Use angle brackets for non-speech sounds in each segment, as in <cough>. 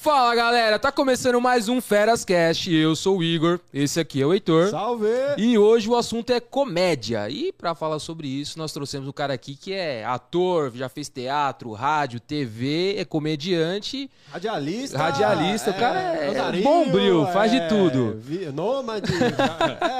Fala galera, tá começando mais um Feras Cast. Eu sou o Igor, esse aqui é o Heitor. Salve! E hoje o assunto é comédia. E pra falar sobre isso, nós trouxemos um cara aqui que é ator, já fez teatro, rádio, TV, é comediante, Radialista. radialista. o cara é, andarilho, bombril, faz de é, tudo. vi- Nômade.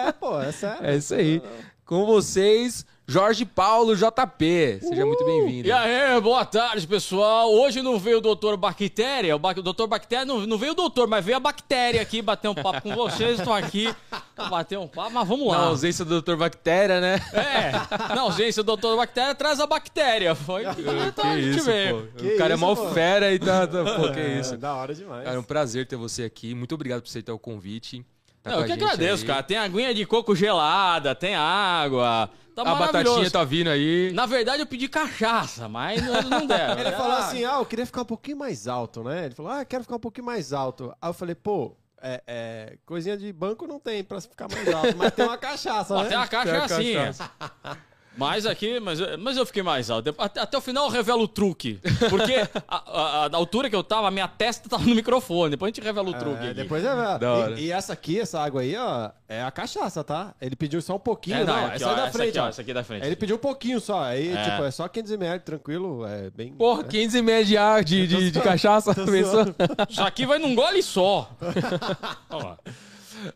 é, pô, é sério. <laughs> É isso aí. Com vocês, Jorge Paulo JP. Seja muito bem-vindo. E aí, boa tarde, pessoal. Hoje não veio o doutor Bactéria, o, ba- o doutor Bactéria, não, não veio o doutor, mas veio a bactéria aqui bater um papo com vocês. Estou aqui pra bater um papo, mas vamos Na lá. ausência do Dr. Bactéria, né? É, na ausência do doutor Bactéria, traz a bactéria. Foi <laughs> então a que gente isso, veio. Que o cara é isso, mó pô. fera e tá, tá- Pô, que É, isso. Da hora demais. Cara, é um prazer ter você aqui. Muito obrigado por aceitar o convite. Tá Não, eu que agradeço, aí. cara. Tem aguinha de coco gelada, tem água. Tá A batatinha tá vindo aí. Na verdade, eu pedi cachaça, mas não, não deram. Ele falou Ah, assim: ah, eu queria ficar um pouquinho mais alto, né? Ele falou: ah, quero ficar um pouquinho mais alto. Aí eu falei: pô, é, é, coisinha de banco não tem pra ficar mais alto, mas tem uma <laughs> cachaça, né? Até a caixa Tem a assim. cachaça. Mas aqui, mas, mas eu fiquei mais alto. Até, até o final eu revelo o truque. Porque <laughs> a, a- a- altura que eu tava, a minha testa tava no microfone. Depois a gente revela o truque. É, aqui. depois é Da hora. e, e essa aqui, essa água aí, ó, é a cachaça, tá? Ele pediu só um pouquinho, É, não, não, aqui, essa ó, é da essa frente, aqui, ó, ó. essa aqui é da frente. Ele pediu um pouquinho só, aí, É. tipo, é só 500ml, tranquilo, é bem... Porra, 15 ml de, ar- de, de, de cachaça. Isso aqui vai num gole só. <laughs> Ó,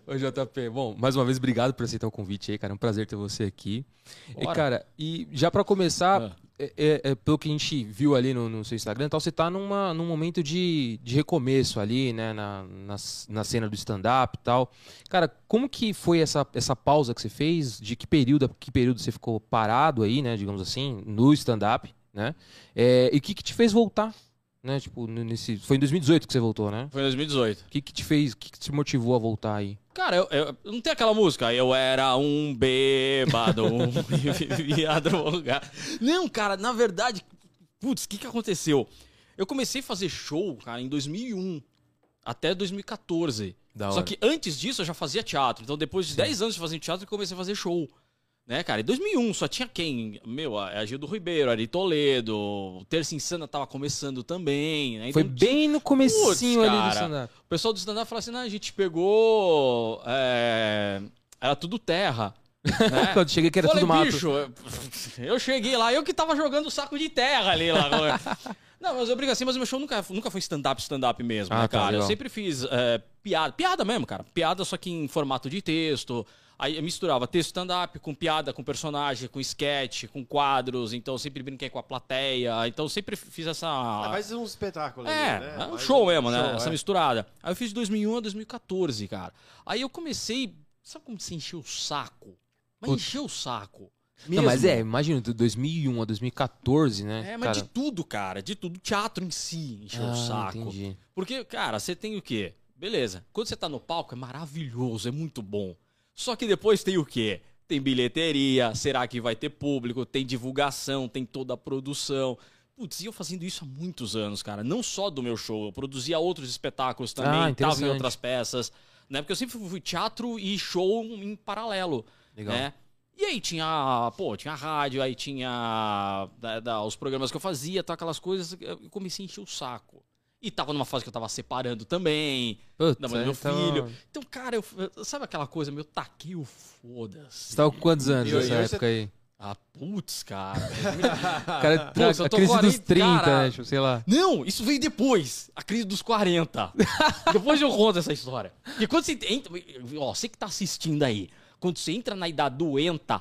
Ô, JP, bom, mais uma vez, obrigado por aceitar o convite aí, cara. É um prazer ter você aqui. E, Bora. cara, e já pra começar, Ah. é- é- é, pelo que a gente viu ali no, no seu Instagram, e tal, você tá numa, num momento de, de recomeço ali, né, na, na, na cena do stand-up e tal. Cara, como que foi essa, essa pausa que você fez? De que período, que período você ficou parado aí, né, digamos assim, no stand-up, né? É, e o que que te fez voltar? Né, tipo, nesse, foi em 2018 que você voltou, né? foi em 2018. O que, que te fez, o que, que te motivou a voltar aí? Cara, eu, eu- não tem aquela música? Eu era um bêbado, um <laughs> vivia drogado. Não, cara, na verdade, putz, o que, que aconteceu? Eu comecei a fazer show, cara, em 2001 até 2014. Da Só que antes disso eu já fazia teatro. Então depois de 10 anos de fazer teatro eu comecei a fazer show. Né, cara? Em 2001 só tinha quem? Meu, a Gildo Ribeiro, Ari Toledo, o Terça Insana tava começando também. Né? Foi Então, bem no comecinho Putz, ali do stand-up. o pessoal do stand-up falou assim: não, a gente pegou. é, Era tudo terra. <laughs> né? Quando cheguei que era Falei, tudo mato. bicho, eu- eu cheguei lá, eu que tava jogando saco de terra ali lá. <laughs> Não, mas eu brinco assim, mas o meu show nunca, nunca foi stand-up, stand-up mesmo, Ah, né, tá, cara? eu legal. sempre fiz é, piada, piada mesmo, cara. Piada só que em formato de texto. Aí eu misturava texto stand-up com piada, com personagem, com sketch, com quadros. Então eu sempre brinquei com a plateia. Então eu sempre fiz essa. Ah, um espetáculo ali, É, né? é um show um mesmo, né? show, Essa é. misturada. Aí eu fiz de 2001 a 2014, cara. Aí eu comecei. Sabe como você encheu o saco? Mas Putz. encheu o saco. Não, Mesmo. mas é, imagina, de 2001 a 2014, né? É, mas cara? de tudo, cara. De tudo. Teatro em si encheu Ah, o saco. entendi. Porque, cara, você tem o quê? Beleza. Quando você tá no palco é maravilhoso, é muito bom. Só que depois tem o quê? Tem bilheteria, será que vai ter público? Tem divulgação, tem toda a produção. Putz, e eu fazendo isso há muitos anos, cara. Não só do meu show, eu produzia outros espetáculos Ah, também, tava em outras peças, né? Porque eu sempre fui teatro e show em paralelo, Legal. né? E aí tinha, pô, tinha rádio, aí tinha da- da- os programas que eu fazia, tá, aquelas coisas, eu comecei a encher o saco. E tava numa fase que eu tava separando também, Putz, da mãe do meu então- filho. Então, cara, eu, sabe aquela coisa, meu, taquei o foda-se. Você tava com quantos anos E nessa hoje você- época aí? Ah, putz, cara. <laughs> Cara, eu a crise dos 40, 30, cara. né? Tipo, sei lá. Não, isso veio depois. A crise dos 40. <laughs> depois eu conto essa história. Porque quando você entra. Ó, você que tá assistindo aí. Quando você entra na idade doenta,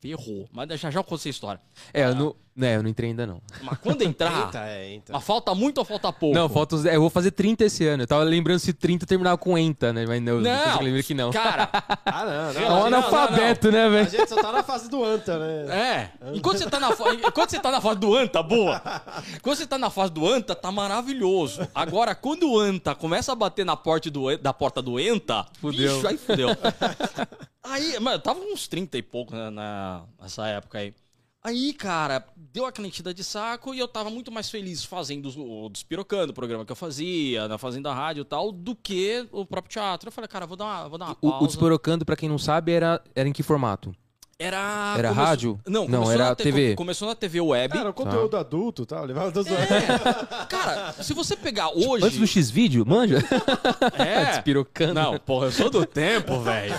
ferrou. Mas já já eu conto essa história. É, eu não, né, eu não entrei ainda não. Mas quando entrar. <laughs> Eita, é, eita. mas falta muito ou falta pouco? Não, falta é, eu vou fazer 30 esse ano. Eu tava lembrando se 30 terminava com ENTA, né? Mas não, depois eu lembrei que não. Cara, <laughs> Ah, não, não. É Não, um não, analfabeto, né, A velho? gente só tá na fase do anta, né? É. Enquanto você tá na, fa- enquanto você tá na fase do Anta, boa. Quando você tá na fase do Anta, tá maravilhoso. Agora, quando o Anta começa a bater na porta do, da porta do Enta, Fudeu. bicho, aí fudeu. Aí, mano, eu tava uns 30 e pouco né, na, nessa época aí. Aí, cara, deu aquela enchida de saco e eu tava muito mais feliz fazendo o Despirocando, o programa que eu fazia, na Fazenda Rádio e tal, do que o próprio teatro. Eu falei, cara, vou dar uma, vou dar uma pausa. O, o Desporocando, pra quem não sabe, era, era em que formato? Era. Era começou- rádio? Não, Não, começou era na te- TV. Começou na TV web. Era conteúdo adulto e tal. Levava das É, cara, se você pegar hoje. Antes do X-Vídeo, manja? É. <laughs> Despirocando. Não, porra, eu sou do tempo, velho.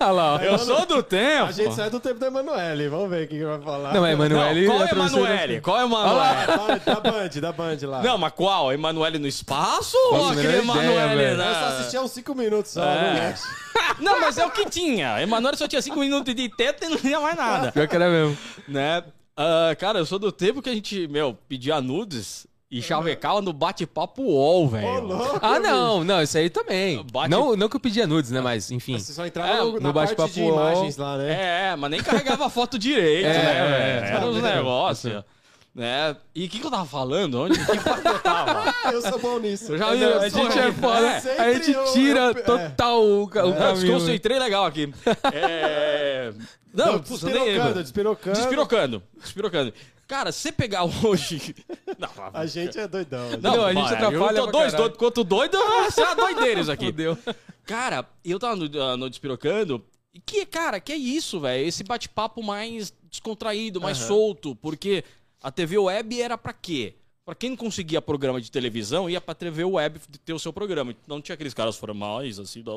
Olha lá, ó. Eu sou do tempo. A gente sai do tempo da Emanuele. Vamos ver o que vai falar. Não, é Emanuele. qual é Emanuele? Qual é Emanuele? Da, Band, da Band lá. Não, mas qual? Emanuele no espaço ou aquele Emanuele? na- Eu só assistia uns 5 minutos só. É. não mexe. <laughs> Não, mas é o que tinha. Emanuele só tinha 5 minutos de teta e não tinha mais nada. Pior que era mesmo. né? Ah, cara, eu sou do tempo que a gente, meu, pedia nudes e chavecava no bate-papo UOL, Ô, velho. louco, Ah, não, não, isso aí também. Bate- Não, não que eu pedia nudes, né? Mas, enfim. Você só entrava É, no, no na parte bate-papo de UOL. imagens lá, né? É, mas nem carregava <laughs> foto direito, É, né? é, velho? Era uns negócios. Né? E o que, que eu tava falando? Onde que eu tava? <laughs> Eu sou bom nisso. Eu já vi- eu A gente é foda. É, a sempre gente tira eu- é. total o, ca- o Eu caminho. desconcentrei legal aqui. <laughs> É... Não, Não, putz, despirocando, despirocando. Despirocando. Despirocando. Cara, se você pegar hoje. <laughs> Não, A gente é doidão. Não, Não, a gente atrapalha Eu tô dois doidos quanto doido, você é doideira isso aqui. Fudeu. Cara, eu tava no, ah, no Despirocando. E que, cara, que é isso, velho? Esse bate-papo mais descontraído, mais Aham. solto. Porque a TV web era pra quê? Pra quem não conseguia programa de televisão, ia pra TV web ter o seu programa. Não tinha aqueles caras formais, assim, da...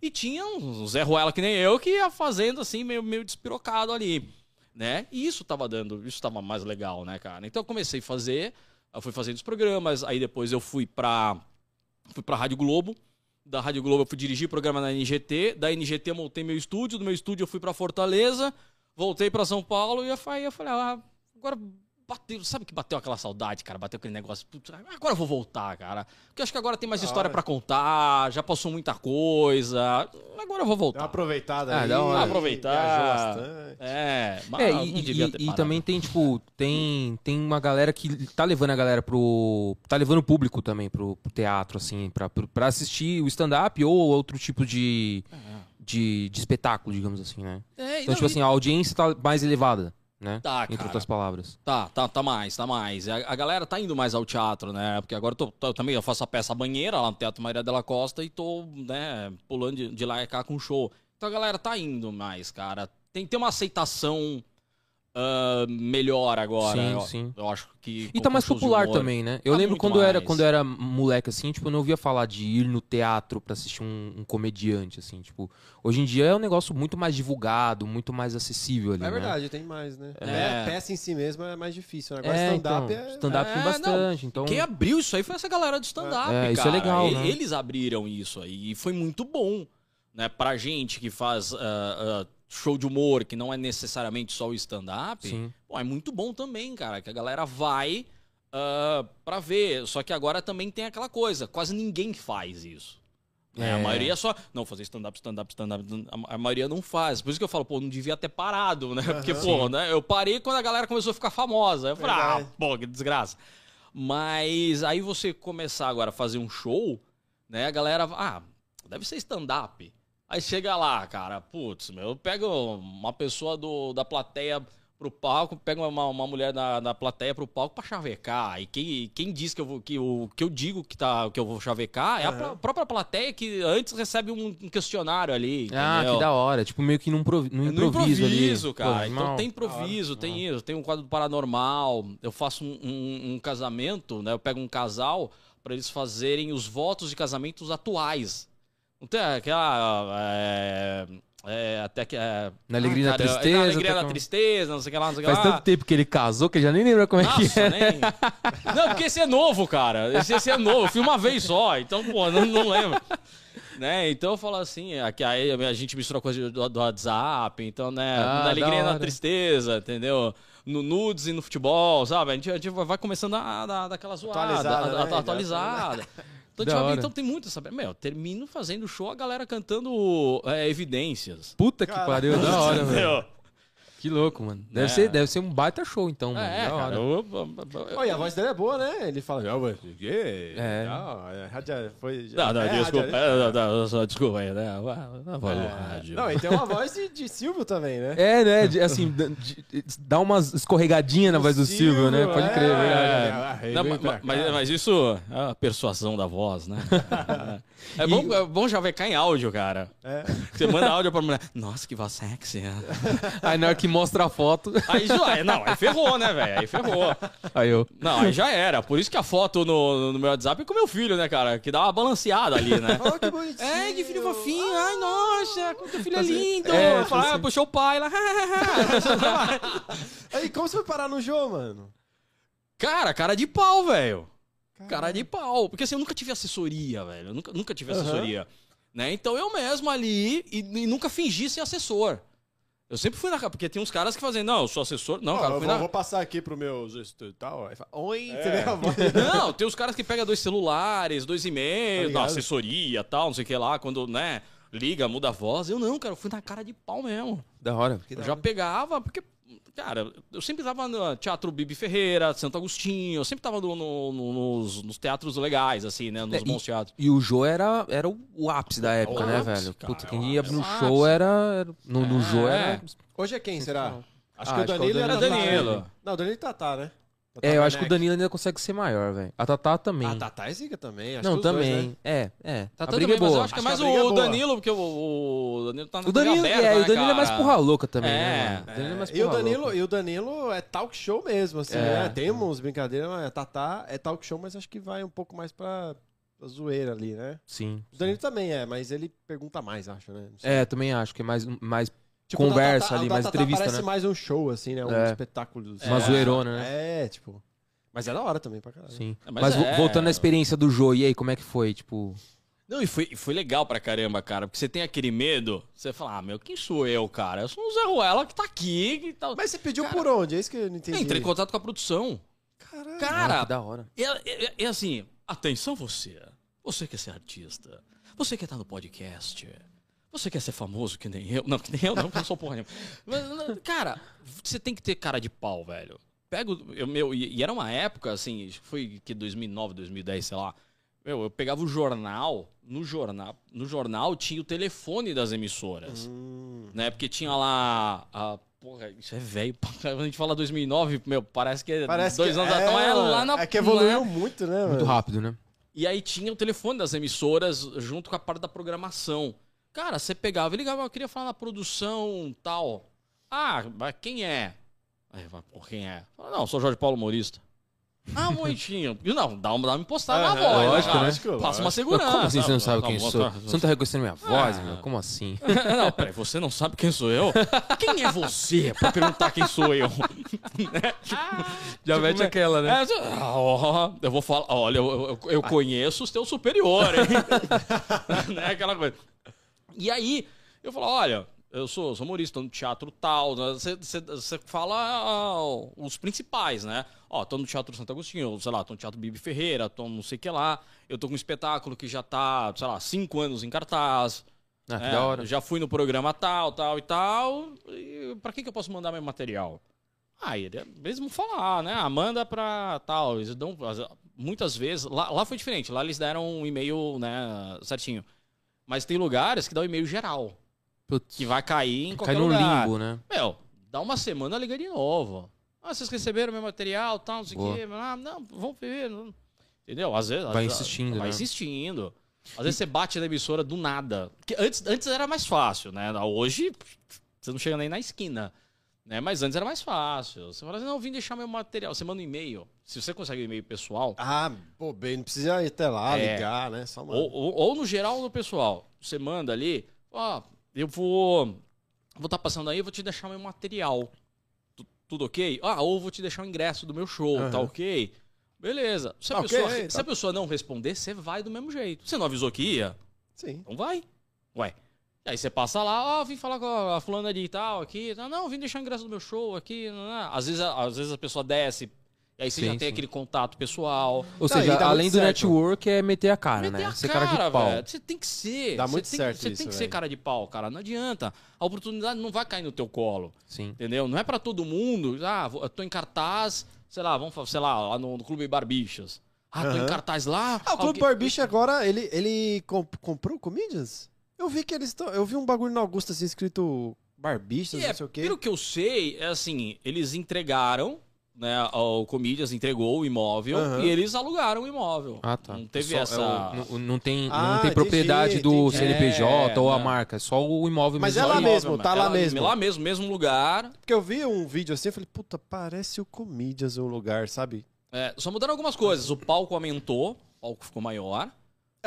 e tinha um Zé Ruela que nem eu, que ia fazendo, assim, meio, meio despirocado ali, né? E isso tava dando, isso tava mais legal, né, cara? Então eu comecei a fazer, eu fui fazendo os programas, aí depois eu fui pra, fui pra Rádio Globo, da Rádio Globo eu fui dirigir programa na NGT, da NGT eu montei meu estúdio, do meu estúdio eu fui pra Fortaleza, voltei pra São Paulo e eu falei, eu falei ah, agora bateu, sabe que bateu aquela saudade, cara, bateu aquele negócio, putz, agora eu vou voltar, cara, porque eu acho que agora tem mais Da história hora. pra contar, já passou muita coisa, agora eu vou Dá uma voltar. aproveitada Ah, aí. dá uma- Aproveitar. É, mas É, não e, devia e- ter e também tem, tipo, tem, tem uma galera que tá levando a galera pro. tá levando o público também pro, pro teatro, assim, pra, pro- pra assistir o stand-up ou outro tipo de, de, de espetáculo, digamos assim, né? É, Então, não, tipo e- assim, a audiência tá mais elevada, né? Tá, Entre cara. outras palavras. Tá, tá, tá mais, tá mais. A, a galera tá indo mais ao teatro, né? Porque agora eu, tô, tô- também eu faço a peça Banheira lá no Teatro Maria della Costa e tô, né, pulando de, de lá e cá com show. Então a galera tá indo mais, cara. Tem que ter uma aceitação ah, melhor agora. Sim, eu, sim. eu acho que. E tá mais popular humor. também, né? Eu Tá lembro quando eu, era, quando eu era moleque, assim, tipo, eu não ouvia falar de ir no teatro pra assistir um, um comediante, assim, tipo... Hoje em dia é um negócio muito mais divulgado, muito mais acessível ali, É né? verdade, tem mais, né? É. A peça em si mesmo é mais difícil. né? Agora É, stand-up então, é... stand-up tem É, bastante, então... Quem abriu isso aí foi essa galera do stand-up, É, cara. isso é legal, né? Eles abriram isso aí e foi muito bom, né? Pra gente que faz ah, ah, show de humor, que não é necessariamente só o stand-up, é muito bom também, cara, que a galera vai ah, pra ver. Só que agora também tem aquela coisa, quase ninguém faz isso. né? A É. maioria só. Não, fazer stand-up, stand-up, stand-up. A a maioria não faz. Por isso que eu falo, pô, não devia ter parado, né? Porque, Aham. pô, né? Eu parei quando a galera começou a ficar famosa. Eu falei, ah, Verdade. pô, que desgraça. Mas aí você começar agora a fazer um show, né? A galera, ah, deve ser stand-up. Aí chega lá, cara, putz, meu, eu pego uma pessoa do, da plateia pro palco, pego uma, uma mulher da, da plateia pro palco pra chavecar. E quem, quem diz que eu, vou, que, o, que eu digo que, tá, que eu vou chavecar é a própria plateia que antes recebe um, questionário ali. Ah, entendeu? que da hora. Tipo, meio que num, provi num É no improviso, improviso, ali. cara. Pô, então animal. tem improviso, tem isso. Tem um quadro paranormal. Eu faço um, um- um casamento, né? Eu pego um casal pra eles fazerem os votos de casamentos atuais. Não tem aquela. É, é, até que. É, Na alegria e na cara, é, tristeza, Na alegria na tristeza, não sei o que lá, não sei o que Faz lá. tanto tempo que ele casou que ele já nem lembra como é que Nossa, é. nem. Não, porque esse é novo, cara. Esse, esse é novo. Eu fui uma vez só, então, pô, não, não lembro. Né? Então eu falo assim, aqui aí a gente mistura coisa do, do WhatsApp, então, né? Ah, na alegria e na tristeza, entendeu? No nudes e no futebol, sabe? A gente, a gente vai começando a, a dar daquela zoada, Atualizada, a- a- né? atualizada. Então, tipo, hora. então tem muito, sabe? Meu, termino fazendo show, a galera cantando é, evidências. Puta que Caralho. pariu, da hora, <laughs> velho. Que louco, mano. Deve, É. ser, deve ser um baita show, então, mano. É, cara. eu- eu- eu- Olha, a voz dele é boa, né? Ele fala, não, mas... É. É. Não, é, foi... Não, não, é, desculpa. radia- é, não, não, só desculpa aí, né? A voz do É. rádio. Não, e tem uma voz de, de Silvio também, né? É, né? de- assim, de- dá umas escorregadinhas na voz do Silvio, né? Pode crer, é, verdade. é, Não, mas, mas isso é a persuasão da voz, né? <laughs> é, bom, é bom já ver cá em áudio, cara. É. <laughs> Você manda áudio pra mulher. Nossa, que voz sexy. <laughs> Aí na hora que mostra a foto, <laughs> Aí já é, não, aí ferrou, né, velho? Aí ferrou. aí eu. Não, aí já era. Por isso que a foto no, no meu WhatsApp é com meu filho, né, cara? Que dá uma balanceada ali, né? Oh, que bonitinho. É, que filho fofinho. Ai, nossa, como teu filho é lindo. É, Fala, ah, puxou o pai lá. Aí, como você foi parar no jogo, mano? cara, cara de pau, velho. Cara de pau. Porque assim, eu nunca tive assessoria, velho. Eu nunca, nunca tive assessoria. Né? Então eu mesmo ali e, e nunca fingi ser assessor. Eu sempre fui na cara, porque tem uns caras que fazem, não, eu sou assessor. Não, cara, eu vou, na. vou passar aqui pro meu gestor e tal. Aí fala, Oi, É. <laughs> Não, tem os caras que pegam dois celulares, dois Tá e-mails, da assessoria tal, não sei o que lá, quando, né, liga, muda a voz. Eu não, cara, eu fui na cara de pau mesmo. Da hora. Eu já pegava, porque, cara, eu sempre tava no Teatro Bibi Ferreira, Santo Agostinho, eu sempre tava no- no- no- nos, nos teatros legais, assim, né, nos É, bons teatros. E o Jô era, era o, o ápice da época, O né, ápice, velho? cara, Puta, é quem ia no é show ápice. era. era- No, no É. Jô era. Hoje é quem, será? Acho Ah, que o acho que é o Danilo Danilo. era É Danilo. Né? Não, o Danilo e Tatá, né? Tatá É, eu acho que o. Danilo ainda consegue ser maior, velho. A Tatá também. Ah, Tatá é zica também. acho Não, que os dois, também. né? É, é. Tá a tudo briga bem, é mas eu boa. acho que é mais a é o boa. Danilo, porque o, o Danilo tá na O Danilo, aberta, é, né, o Danilo é mais cara? porra louca também, É. né, mano? O Danilo é mais E o, porra Danilo, louca. e o Danilo é talk show mesmo, assim, É. né? Tem uns brincadeiras, mas a Tatá é talk show, mas acho que vai um pouco mais pra, pra zoeira ali, né? Sim. O Danilo também é, mas ele pergunta mais, acho, né? Não sei. É, também acho que é mais, mais Tipo, conversa Tatá- ali, mais entrevista, parece né? mais um show, assim, né? Um É. espetáculo. Uma É. zoeirona, né? É, tipo... Mas é da hora também pra caralho. Sim. É, Mas, mas é- voltando à experiência do Jô, e aí, como é que foi? Tipo. Não, e foi, e foi legal pra caramba, cara, porque você tem aquele medo, você fala, ah, meu, quem sou eu, cara? Eu sou um Zé Ruela que tá aqui e tal. Mas você pediu Cara, por onde? É isso que eu não entendi. Entrei em contato com a produção. Caralho. ah, Cara, que da hora. é, é- é assim, atenção você, você quer ser artista, você quer estar no podcast, você quer ser famoso que nem eu, não, que nem eu não, porque eu não sou porra nenhuma. Mas, cara, você tem que ter cara de pau, velho. Pega o eu, meu, e, e era uma época, assim, acho que foi que 2009, 2010, sei lá. Meu, eu pegava o jornal, no jornal, no jornal tinha o telefone das emissoras, Hum. né? Porque tinha lá a Porra, isso é velho. caramba. A gente fala 2009, meu, parece que é Parece dois que anos é, atrás. É lá na É que evoluiu muito, né, Muito mano? rápido, né? e aí tinha o telefone das emissoras junto com a parte da programação. Cara, você pegava e ligava, eu queria falar na produção tal. Ah, mas quem é? Aí, pô, quem é? Fala, não, sou Jorge Paulo Humorista. Ah, momentinho. <laughs> Não, dá uma, dá uma impostada na voz, né, lógico, lógico, Passa uma segurança. Como assim você não sabe quem sou? Você não tá reconhecendo minha voz, Ah. meu? Como assim? <laughs> não, peraí, você não sabe quem sou eu? <laughs> Quem é você pra perguntar quem sou eu? Né? Já mete aquela, É, você- ah, eu vou falar, olha, eu, eu conheço os teus superiores, hein? né, aquela coisa. E aí, eu falo, olha, eu sou, sou humorista, tô no teatro tal, né? você, fala ah, os principais, né? Ó, tô no Teatro Santo Agostinho, sei lá, tô no Teatro Bibi Ferreira, tô não sei o que lá, eu tô com um espetáculo que já tá, sei lá, cinco anos em cartaz, Ah, que é, da hora. Já fui no programa tal, tal e tal. E pra quem que eu posso mandar meu material? Ah, ele- eles vão falar, né? Ah, manda pra tal. Eles dão, as- muitas vezes. Lá, lá foi diferente. Lá eles deram um e-mail, né, certinho. Mas tem lugares que dá o e-mail geral. Putz, Que vai cair em qualquer cai no lugar. limbo, né? Meu, dá uma semana, liga de novo. Ah, vocês receberam meu material, tal, não sei o quê. Ah, não, vamos ver. não- Entendeu? Às vezes. Vai às- insistindo, Vai né? insistindo. Às vezes você bate na emissora do nada. Que antes, antes era mais fácil, né? Hoje, você não chega nem na esquina. Né? Mas antes era mais fácil. Você fala assim, não, vim deixar meu material. Você manda um e-mail. Se você consegue um e-mail pessoal, Ah, pô, bem, não precisa ir até lá, É. ligar, né? Ou, ou, ou no geral ou no pessoal. Você manda ali, ó, eu vou. Vou estar passando aí, eu vou te deixar meu material. Tu- tudo ok? Ah, ou vou te deixar o ingresso do meu show, tá Aham. ok? Beleza. Se a, Tá pessoa, ok, se tá. a pessoa não responder, você vai do mesmo jeito. Você não avisou que ia? Sim. Então vai. Ué. Aí você passa lá, ó, vim falar com a fulana de tal aqui. Não, não, vim deixar o ingresso do meu show aqui. não, não. Às vezes, a- às vezes a pessoa desce E aí você Sim, já tem sim. aquele contato pessoal. Ou Não, seja, dá além do certo. network é meter a cara, Meter né? a Ser cara de pau. velho. Você tem que ser. Dá Você muito tem- certo Você tem que ser velho. cara de pau, cara. Não adianta. A oportunidade não vai cair no teu colo. Sim. Entendeu? Não é pra todo mundo. Ah, eu tô em cartaz, sei lá, vamos falar, sei lá, lá no, no Clube Barbichas. Ah, tô em cartaz lá. Ah, o Clube alguém- Barbicha agora, ele, ele comp- comprou Comedians? Eu vi que eles estão. Eu vi um bagulho na Augusta assim escrito Barbichas, E é, não sei o quê. Pelo que eu sei, é assim, eles entregaram, né? O Comedians entregou o imóvel Aham. e eles alugaram o imóvel. Ah, tá. Não teve Só- é essa. o- não, não tem, Ah, não tem entendi, propriedade do entendi. CNPJ É, ou a marca, é só o imóvel Mas mesmo. é Só lá imóvel, mesmo, tá É lá mesmo. Lá mesmo, mesmo lugar. Porque eu vi um vídeo assim, eu falei, puta, parece o Comedians o lugar, sabe? É, só mudaram algumas coisas. O palco aumentou, o palco ficou maior.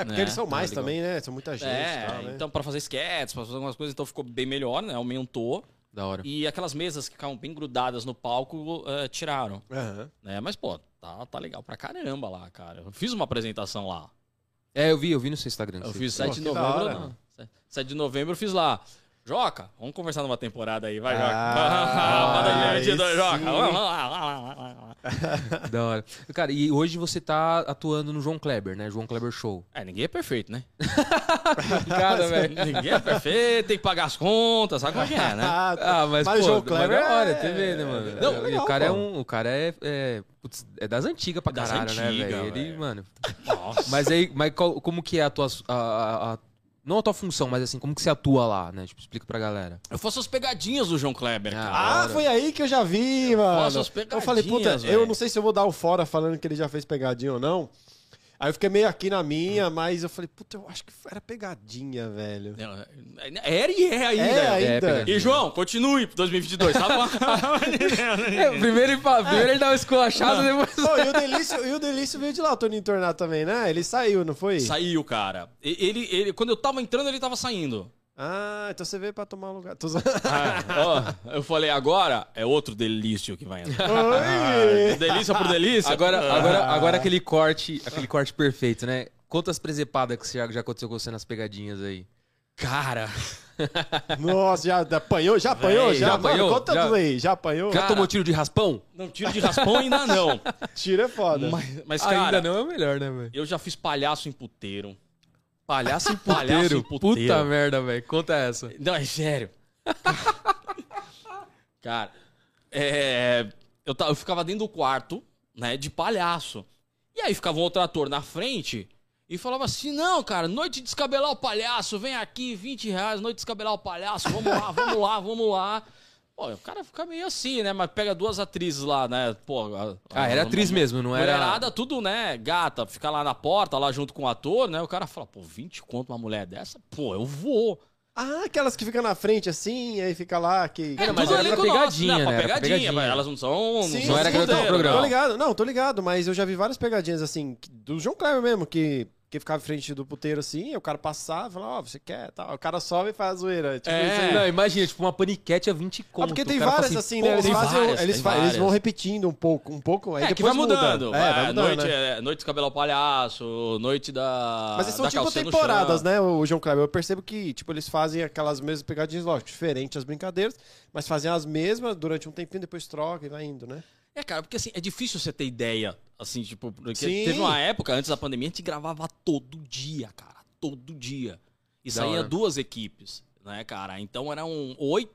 É, porque É, eles são tá mais ligado. também, né? São muita gente é, tal, né? então pra fazer sketches, pra fazer algumas coisas, então ficou bem melhor, né? Aumentou. Da hora. E aquelas mesas que ficavam bem grudadas no palco, eh, tiraram. Aham. Né? Mas, pô, tá, tá legal pra caramba lá, cara. Eu fiz uma apresentação lá. É, eu vi, eu vi no seu Instagram. Eu fiz Pô, 7 de novembro. não. 7 de novembro eu fiz lá. Joca, vamos conversar numa temporada aí, vai, Joca. Ah, <laughs> Manda aí divertido, Joca. Vamos lá, vamos lá, vamos lá. <laughs> Da hora. Cara, e hoje você tá atuando no João Kleber, né? João Kleber Show. É, ninguém é perfeito, né? <laughs> Cara, velho. Ninguém é perfeito, tem que pagar as contas, sabe como é que é, né? Ah, mas, Mas pô, o João Kleber da hora, é- TV, né, mano? Não, E legal, o cara é pô. um, o cara é, é, putz, é das antigas pra Das caralho, né, antigas, velho? Ele, mano. Nossa. Mas aí, mas qual- como que é a tua a, a- a- não a tua função, mas assim, como que você atua lá, né? Tipo, explica pra galera. Eu faço as pegadinhas do João Kleber, cara. Ah, foi aí que eu já vi, faço mano. as Eu falei, puta, pegadinhas, eu não sei se eu vou dar o fora falando que ele já fez pegadinha ou não. Aí eu fiquei meio aqui na minha, mas eu falei, puta, eu acho que era pegadinha, velho. Era e é ainda. É, ainda. pegadinha. E João, continue pro 2022, tá bom? É, primeiro, primeiro ele dá uma esculachada, depois. Pô, e o Delício, e o Delício veio de lá, o Toninho Tornado também, né? Ele saiu, não foi? Saiu, cara. Ele, ele, quando eu tava entrando, ele tava saindo. Ah, então você veio pra tomar lugar. Tô... <laughs> Ah, ó, eu falei, agora é outro delício que vai entrar. <laughs> Delícia por delícia. Agora, Ah. agora, agora aquele corte, aquele corte perfeito, né? Quantas presepadas que já, já aconteceu com você nas pegadinhas aí? Cara, <laughs> Nossa, já apanhou? Já apanhou? Véi, já, já Mano, apanhou? conta Já- tudo aí. Já apanhou? Já tomou tiro de raspão? não tiro de raspão ainda não. Tira é foda. Mas, mas, cara, Ainda não é o melhor, né, velho? eu já fiz palhaço em puteiro. Palhaço Palhaço puteiro. em puteiro. Puta merda, velho. Conta essa. Não, é sério. <laughs> Cara, é, eu, eu ficava dentro do quarto, né, de palhaço. E aí ficava um outro ator na frente e falava assim: Não, cara, noite de descabelar o palhaço, vem aqui, 20 reais, noite de descabelar o palhaço, vamos lá, vamos lá, vamos lá. Pô, o cara fica meio assim, né? Mas pega duas atrizes lá, né? Pô, a- Ah, era a- atriz mesmo, não era. Mulherada, tudo, né? Gata, fica lá na porta, lá junto com o ator, né? O cara fala, pô, 20 conto uma mulher dessa? Pô, eu vou. Ah, aquelas que ficam na frente assim, aí fica lá que. É, mas tudo era pra elenco nosso, pegadinha, Pra né? Era pra pegadinha, pegadinha. mas elas não são. Sim, não era sim, garota tô- de programa. Tô ligado, não, tô ligado, mas eu já vi várias pegadinhas assim, do João Kleber mesmo, que, que ficava em frente do puteiro assim, o cara passava e falava, ó, você quer? Tal. O cara sobe e faz a zoeira. Tipo, É. Não, imagina, tipo, uma paniquete a 20 Ah, conto. porque O tem várias assim, né? pô, Eles, fazem, várias, eles, fa- eles várias. vão repetindo um pouco, um pouco, aí É, que depois vai mudando. muda. É, vai mudando, noite, né? é, noite de cabelo ao palhaço, noite da. Mas eles são tipo temporadas, né, o João Kleber? Eu percebo que, tipo, eles fazem aquelas mesmas pegadinhas, lógico, diferentes as brincadeiras, mas fazem as mesmas durante um tempinho, depois troca e vai indo, né? É, cara, porque assim, é difícil você ter ideia. Assim, tipo, porque Sim. teve uma época, antes da pandemia, a gente gravava todo dia, cara. Todo dia. E Da saía hora. duas equipes, né, cara? Então eram oito,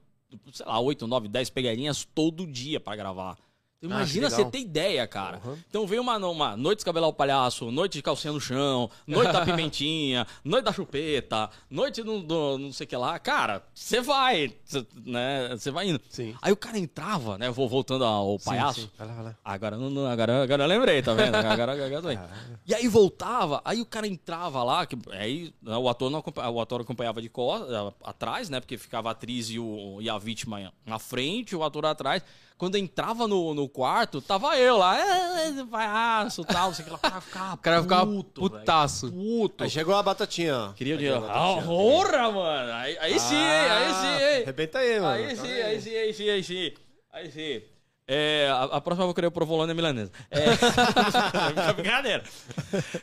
sei lá, oito, nove, dez pegadinhas todo dia pra gravar. Então, Ah, imagina que você ter ideia, cara. Uhum. Então veio uma, uma noite de descabelar o palhaço, noite de calcinha no chão, noite da <laughs> pimentinha, noite da chupeta, noite do, do não sei o que lá. Cara, você vai, cê, né? Você vai indo. Sim. Aí o cara entrava, né? Vou voltando ao palhaço. Sim, Vai lá, vai lá. Agora, não, não- agora, agora eu lembrei, tá vendo? Agora, agora, agora. E aí voltava, aí o cara entrava lá, que, aí né, o ator não o ator acompanhava de costas, atrás, né? Porque ficava a atriz e, o, e a vítima na frente, o ator atrás. Quando entrava no, no quarto, tava eu lá, é, palhaço, tal, não sei o que lá. O cara ficava, O cara ficava puto, putaço. velho, Puto. Aí chegou a batatinha, ó. Queria o dinheiro. Ah, porra, mano. Aí, aí sim, hein, aí sim, hein. Arrebenta aí, mano. Aí sim, aí sim, aí sim, aí sim. Aí sim. É, a, a próxima eu vou querer o provolone milanesa. É, <laughs> é brincadeira.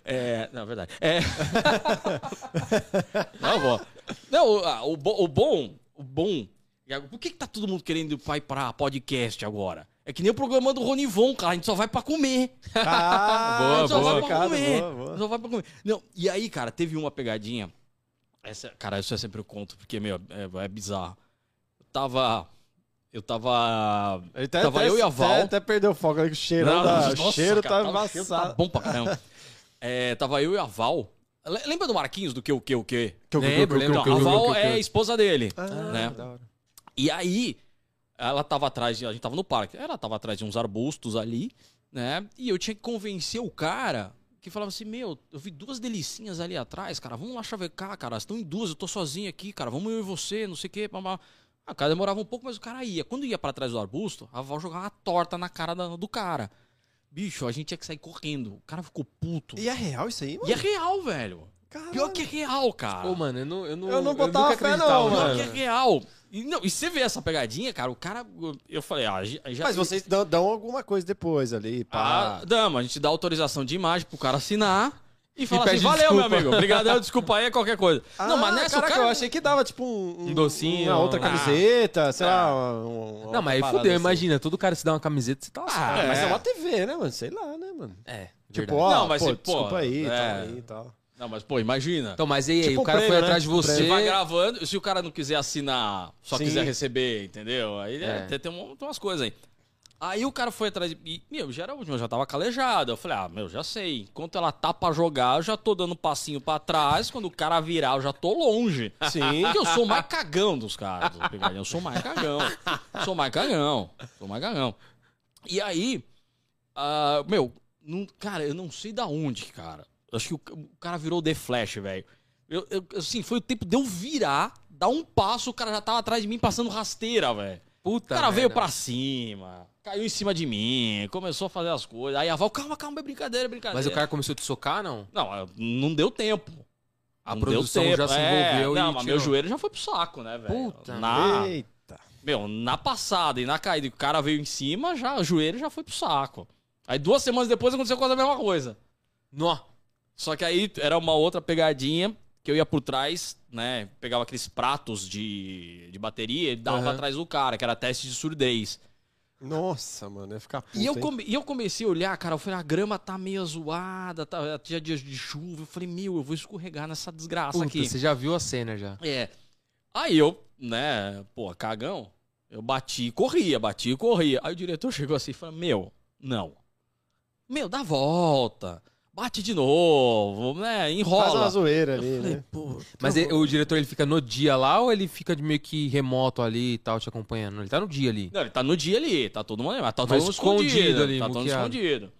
É, não, é verdade. É, <laughs> não, vou. Não, o, ah, o, o bom, o bom. Por que, que tá todo mundo querendo ir pra podcast agora? É que nem o programa do Ronivon, cara. A gente só vai pra comer. Ah, a gente só boa, vai pra Cara, comer. boa, boa. Só vai pra comer. Não, e aí, cara, teve uma pegadinha. Essa, cara, isso eu sempre conto, porque, meu, é, é bizarro. Eu tava. Eu tava. Ele até, Tava até- eu e a Val. Até, até perdeu o foco ali, que o cheiro, Não, tá, nossa, o cheiro cara, tá o cheiro tá embaçado. bom pra caramba. É, tava eu e a Val. Le- Lembra do Marquinhos do que o que o que? Lembro, que lembro. Então, a Val é a esposa dele. Ah, né? da hora. E aí, ela tava atrás, de, a gente tava no parque, ela tava atrás de uns arbustos ali, né? E eu tinha que convencer o cara que falava assim: Meu, eu vi duas delicinhas ali atrás, cara, vamos lá chavecar, cara, estão em duas, eu tô sozinho aqui, cara, vamos eu e você, não sei o quê. Mamá. Ah, o cara demorava um pouco, mas o cara ia. Quando ia pra trás do arbusto, a Val jogava uma torta na cara do cara. Bicho, a gente tinha que sair correndo. O cara ficou puto. E é real isso aí, mano? E é real, velho. Caralho. Pior que é real, cara. Pô, mano, eu não, eu não, Eu não botava nunca fé, acreditava, não, Pior mano. que é real. E, não, e você vê essa pegadinha, cara, o cara. Eu falei, ah, já. Mas vocês dão, dão alguma coisa depois ali, pá. Ah, dama, a gente dá autorização de imagem pro cara assinar e fala assim: pede valeu, desculpa." meu amigo. Obrigadão, desculpa aí, é qualquer coisa. não, mas nessa Ah, caraca, cara. eu achei que dava tipo um, Um docinho, uma outra um- camiseta, sei Ah. lá. um- uma Não, mas aí fudeu, assim. imagina, todo cara se dá uma camiseta, você tá. Ah, mas É. é uma TV, né, mano? Sei lá, né, mano? É, Tipo, verdade. ó, Não, mas pô, se- pô, desculpa aí, é. tá aí e tal. Não, mas pô, imagina. Então, mas e aí, Tipo o cara um foi prêmio, atrás né? de você. Você vai gravando, se o cara não quiser assinar, só Sim. quiser receber, entendeu? Aí É. tem, tem, tem umas coisas aí. Aí o cara foi atrás de. E, meu, já era o último, eu já tava calejado. Eu falei, ah, meu, já sei. Enquanto ela tá pra jogar, eu já tô dando um passinho pra trás. Quando o cara virar, eu já tô longe. Sim. Porque eu sou o mais cagão dos caras. pegadinha. Eu sou mais cagão. Sou mais cagão. Sou mais cagão. E aí, ah, meu, não- cara, eu não sei da onde, cara. Acho que o, o cara virou The Flash, velho. Eu, eu- assim, foi o tempo de eu virar, dar um passo, o cara já tava atrás de mim passando rasteira, velho. Puta O cara veio merda. pra cima, caiu em cima de mim, começou a fazer as coisas. Aí a Val, calma, calma, é brincadeira, é brincadeira. Mas o cara começou a te socar, não? Não, não deu tempo. A Não produção já se É, envolveu Não, e mas meu joelho já foi pro saco, né, velho? Puta Na, Eita. meu, na passada e na caída, que o cara veio em cima, já, o joelho já foi pro saco. Aí duas semanas depois aconteceu quase a mesma coisa. Nó. Só que aí era uma outra pegadinha que eu ia por trás, né? Pegava aqueles pratos de, de bateria e dava Aham. pra trás do cara, que era teste de surdez. Nossa, mano, ia ficar puto, E eu, come- e eu comecei a olhar, cara, eu falei, a grama tá meio zoada, tá, tinha dias de chuva. Eu falei, meu, eu vou escorregar nessa desgraça Puta, aqui. você já viu a cena já. É. Aí eu, né, pô, cagão, eu bati e corria, bati e corria. Aí o diretor chegou assim e falou: Meu, não. Meu, dá volta. Bate de novo, né? Faz uma Enrola. zoeira ali, falei, né? pô. Mas tá ele- o diretor ele fica no dia lá ou ele fica de meio que remoto ali e tal, te acompanhando? Ele tá no dia ali. Não, ele tá no dia ali, tá todo mundo, mas tá todo Mas mundo escondido escondido, ali, tá todo muqueado. escondido,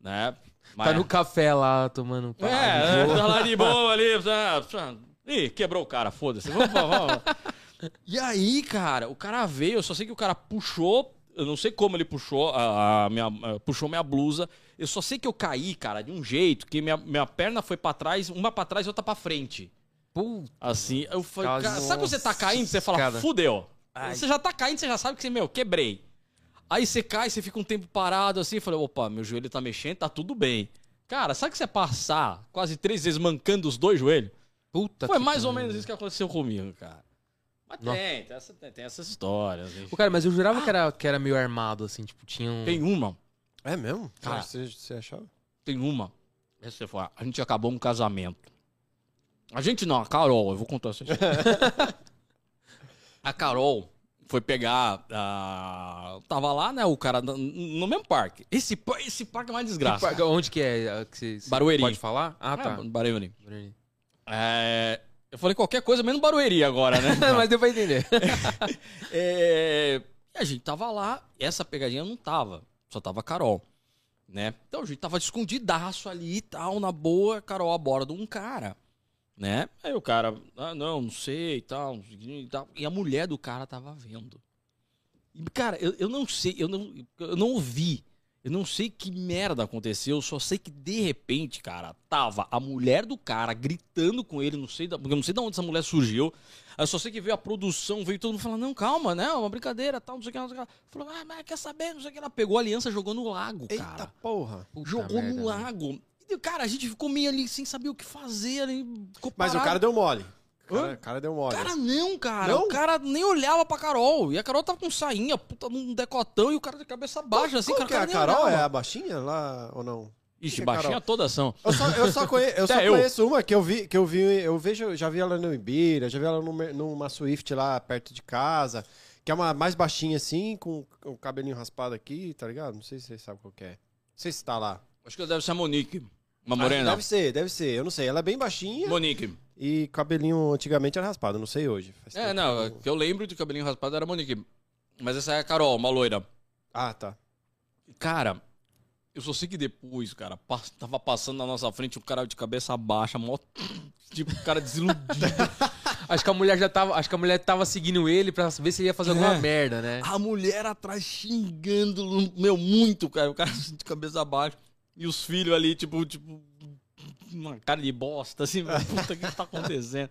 né? Mas, Tá no café lá tomando um pá, É, tá lá de <laughs> boa ali. ah, Ih, quebrou o cara, foda-se. Vamos, vamos, vamos. <laughs> E aí, cara, o cara veio, eu só sei que o cara puxou, eu não sei como ele puxou a, a minha, a- puxou minha blusa. Eu só sei que eu caí, cara, de um jeito que minha, minha perna foi pra trás, uma pra trás e outra pra frente. Puta. Assim, eu falei, Nossa, cara, sabe quando você tá caindo, você fala, cara. fudeu. Ai. Você já tá caindo, você já sabe que você, meu, quebrei. Aí você cai, você fica um tempo parado assim, falei, opa, meu joelho tá mexendo, tá tudo bem. Cara, sabe que você passar quase três vezes mancando os dois joelhos? Puta Foi mais ou pariu. menos isso que aconteceu comigo, cara. Mas Nossa. tem, tem, essa- tem- tem essas histórias. Ô, cara, mas eu jurava que, era, que era meio armado, assim, tipo, tinha um... Tem uma, É mesmo? Cara. Você, você achava? tem uma. Essa foi, a gente acabou um casamento. A gente não, a Carol, eu vou contar essa história. <laughs> a Carol foi pegar. ah, tava lá, né? O cara no, no mesmo parque. Esse, par- esse parque é uma Que desgraça. Onde que é? Que você, você Barueri. Pode falar? Ah, tá. É, Barueri. Barueri. É, eu falei qualquer coisa menos Barueri agora, né? <laughs> mas deu pra entender. <laughs> É, e a gente tava lá, essa pegadinha não tava, só tava a Carol, né? Então a gente tava escondidaço ali e tal, na boa, Carol a bordo de um cara, né? Aí o cara, ah, não, não sei e tal, e tal. E a mulher do cara tava vendo. E, cara, eu, eu não sei, eu não, eu não ouvi. Eu não sei que merda aconteceu, eu só sei que de repente, cara, tava a mulher do cara gritando com ele, não sei, da, eu não sei de onde essa mulher surgiu. Eu só sei que veio a produção, veio todo mundo falando, não, calma, né? Uma brincadeira, tal, não sei o que, não sei o que. Falou, ah, mas quer saber, não sei o que. Ela pegou a aliança, jogou no lago, Eita cara. porra. Puta Jogou merda, no velho. lago. E, cara, a gente ficou meio ali sem saber o que fazer ali. ficou Mas o cara deu mole. Cara, cara deu mole. Cara, não, cara. Não? O cara nem olhava pra Carol. E a Carol tava com sainha, puta, num decotão, e o cara de cabeça baixa, assim, Qual cara. que é? o A cara Carol é olhava. a baixinha lá ou não? Ixi, é baixinha Carol? toda ação. Eu só, eu só, conhe- eu <laughs> só eu. conheço uma que eu vi, que eu vi, eu vejo, já vi ela no Ibira, já vi ela numa, numa Swift lá perto de casa, que é uma mais baixinha assim, com o cabelinho raspado aqui, tá ligado? Não sei se você sabe qual que é. Não sei se tá lá. Acho que deve ser a Monique. Uma morena. Deve ser, deve ser. Eu não sei. Ela é bem baixinha Monique. e cabelinho antigamente era raspado, não sei hoje. Faz É, tempo não, que eu- que eu lembro de cabelinho raspado era Monique. Mas essa é a Carol, uma loira. Ah, tá. Cara, eu só sei que depois, cara, tava passando na nossa frente um cara de cabeça baixa, mó. <laughs> Tipo, cara desiludido. <laughs> Acho que a mulher já tava. Acho que a mulher tava seguindo ele pra ver se ele ia fazer alguma É. merda, né? a mulher atrás xingando, meu, muito, cara. O cara de cabeça baixa. E os filhos ali, tipo, tipo. Uma cara de bosta, assim, <laughs> puta, o que tá acontecendo?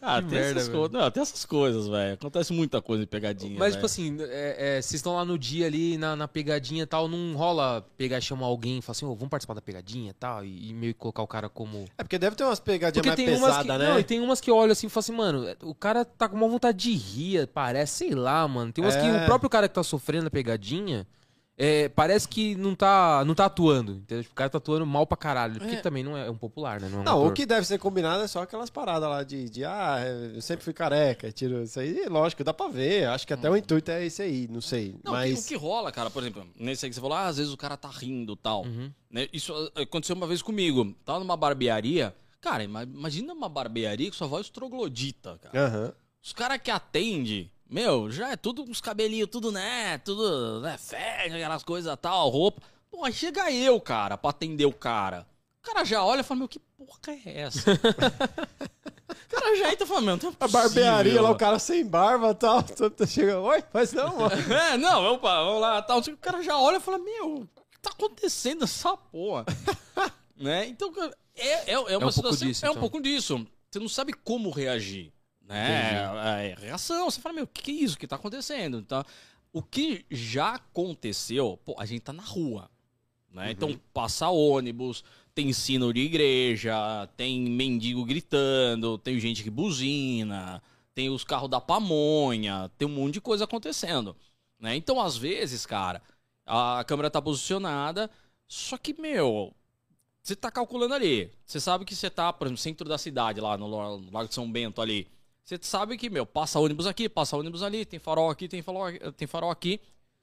Ah, Que tem, merda, essas coisas, não, tem essas coisas, velho. Acontece muita coisa em pegadinha. Mas, velho. tipo assim, é, é, vocês estão lá no dia ali, na, na pegadinha e tal, não rola pegar e chamar alguém e falar assim, ô, vamos participar da pegadinha e tal, e, meio que colocar o cara como. É porque deve ter umas pegadinhas Porque mais pesadas, que. né? Não, e tem umas que eu olho assim e falo assim, mano, o cara tá com uma vontade de rir, parece, sei lá, mano. Tem umas que É. o próprio cara que tá sofrendo a pegadinha. É, parece que não tá, não tá atuando, entendeu? Tipo, O cara tá atuando mal pra caralho. Porque É. também não é um popular, né? Não, é um Não, o que deve ser combinado é só aquelas paradas lá de, de ah, eu sempre fui careca, tiro isso aí, lógico, dá pra ver. Acho que até o intuito é esse aí, não sei. Não, mas. o, que, o que rola, cara, por exemplo, nesse aí que você falou, ah, às vezes o cara tá rindo e tal. Uhum. Né? Isso ah, aconteceu uma vez comigo. Tava numa barbearia. Cara, ima- imagina uma barbearia com sua voz troglodita, cara. Aham. Os caras que atende, meu, já é tudo com os cabelinhos, tudo, né? Tudo, né? Fede, aquelas coisas tal, roupa. Pô, aí chega eu, cara, pra atender o cara. O cara já olha e fala, meu, que porra é essa? <laughs> o cara já entra e fala, meu, não é A barbearia lá, o cara sem barba e tal. <laughs> Chega, oi, mas não, mano. <laughs> É, não, opa, vamos lá, tal. O cara já olha e fala, meu, o que tá acontecendo essa porra? né? Então, cara, é, é, é uma um pouco situação, disso, é um então. pouco disso. Você não sabe como reagir, né? É, é reação, você fala, meu, o que, que é isso que tá acontecendo? Então, o que já aconteceu, pô, a gente tá na rua, né? Uhum. Então, passa ônibus, tem sino de igreja, tem mendigo gritando, tem gente que buzina, tem os carros da pamonha, tem um monte de coisa acontecendo, né? Então, às vezes, cara, a câmera tá posicionada, só que, meu, você tá calculando ali. Você sabe que você tá, por exemplo, no centro da cidade, lá no Lago de São Bento ali. Você sabe que, meu, passa ônibus aqui, passa ônibus ali, tem farol aqui, tem farol, tem farol aqui.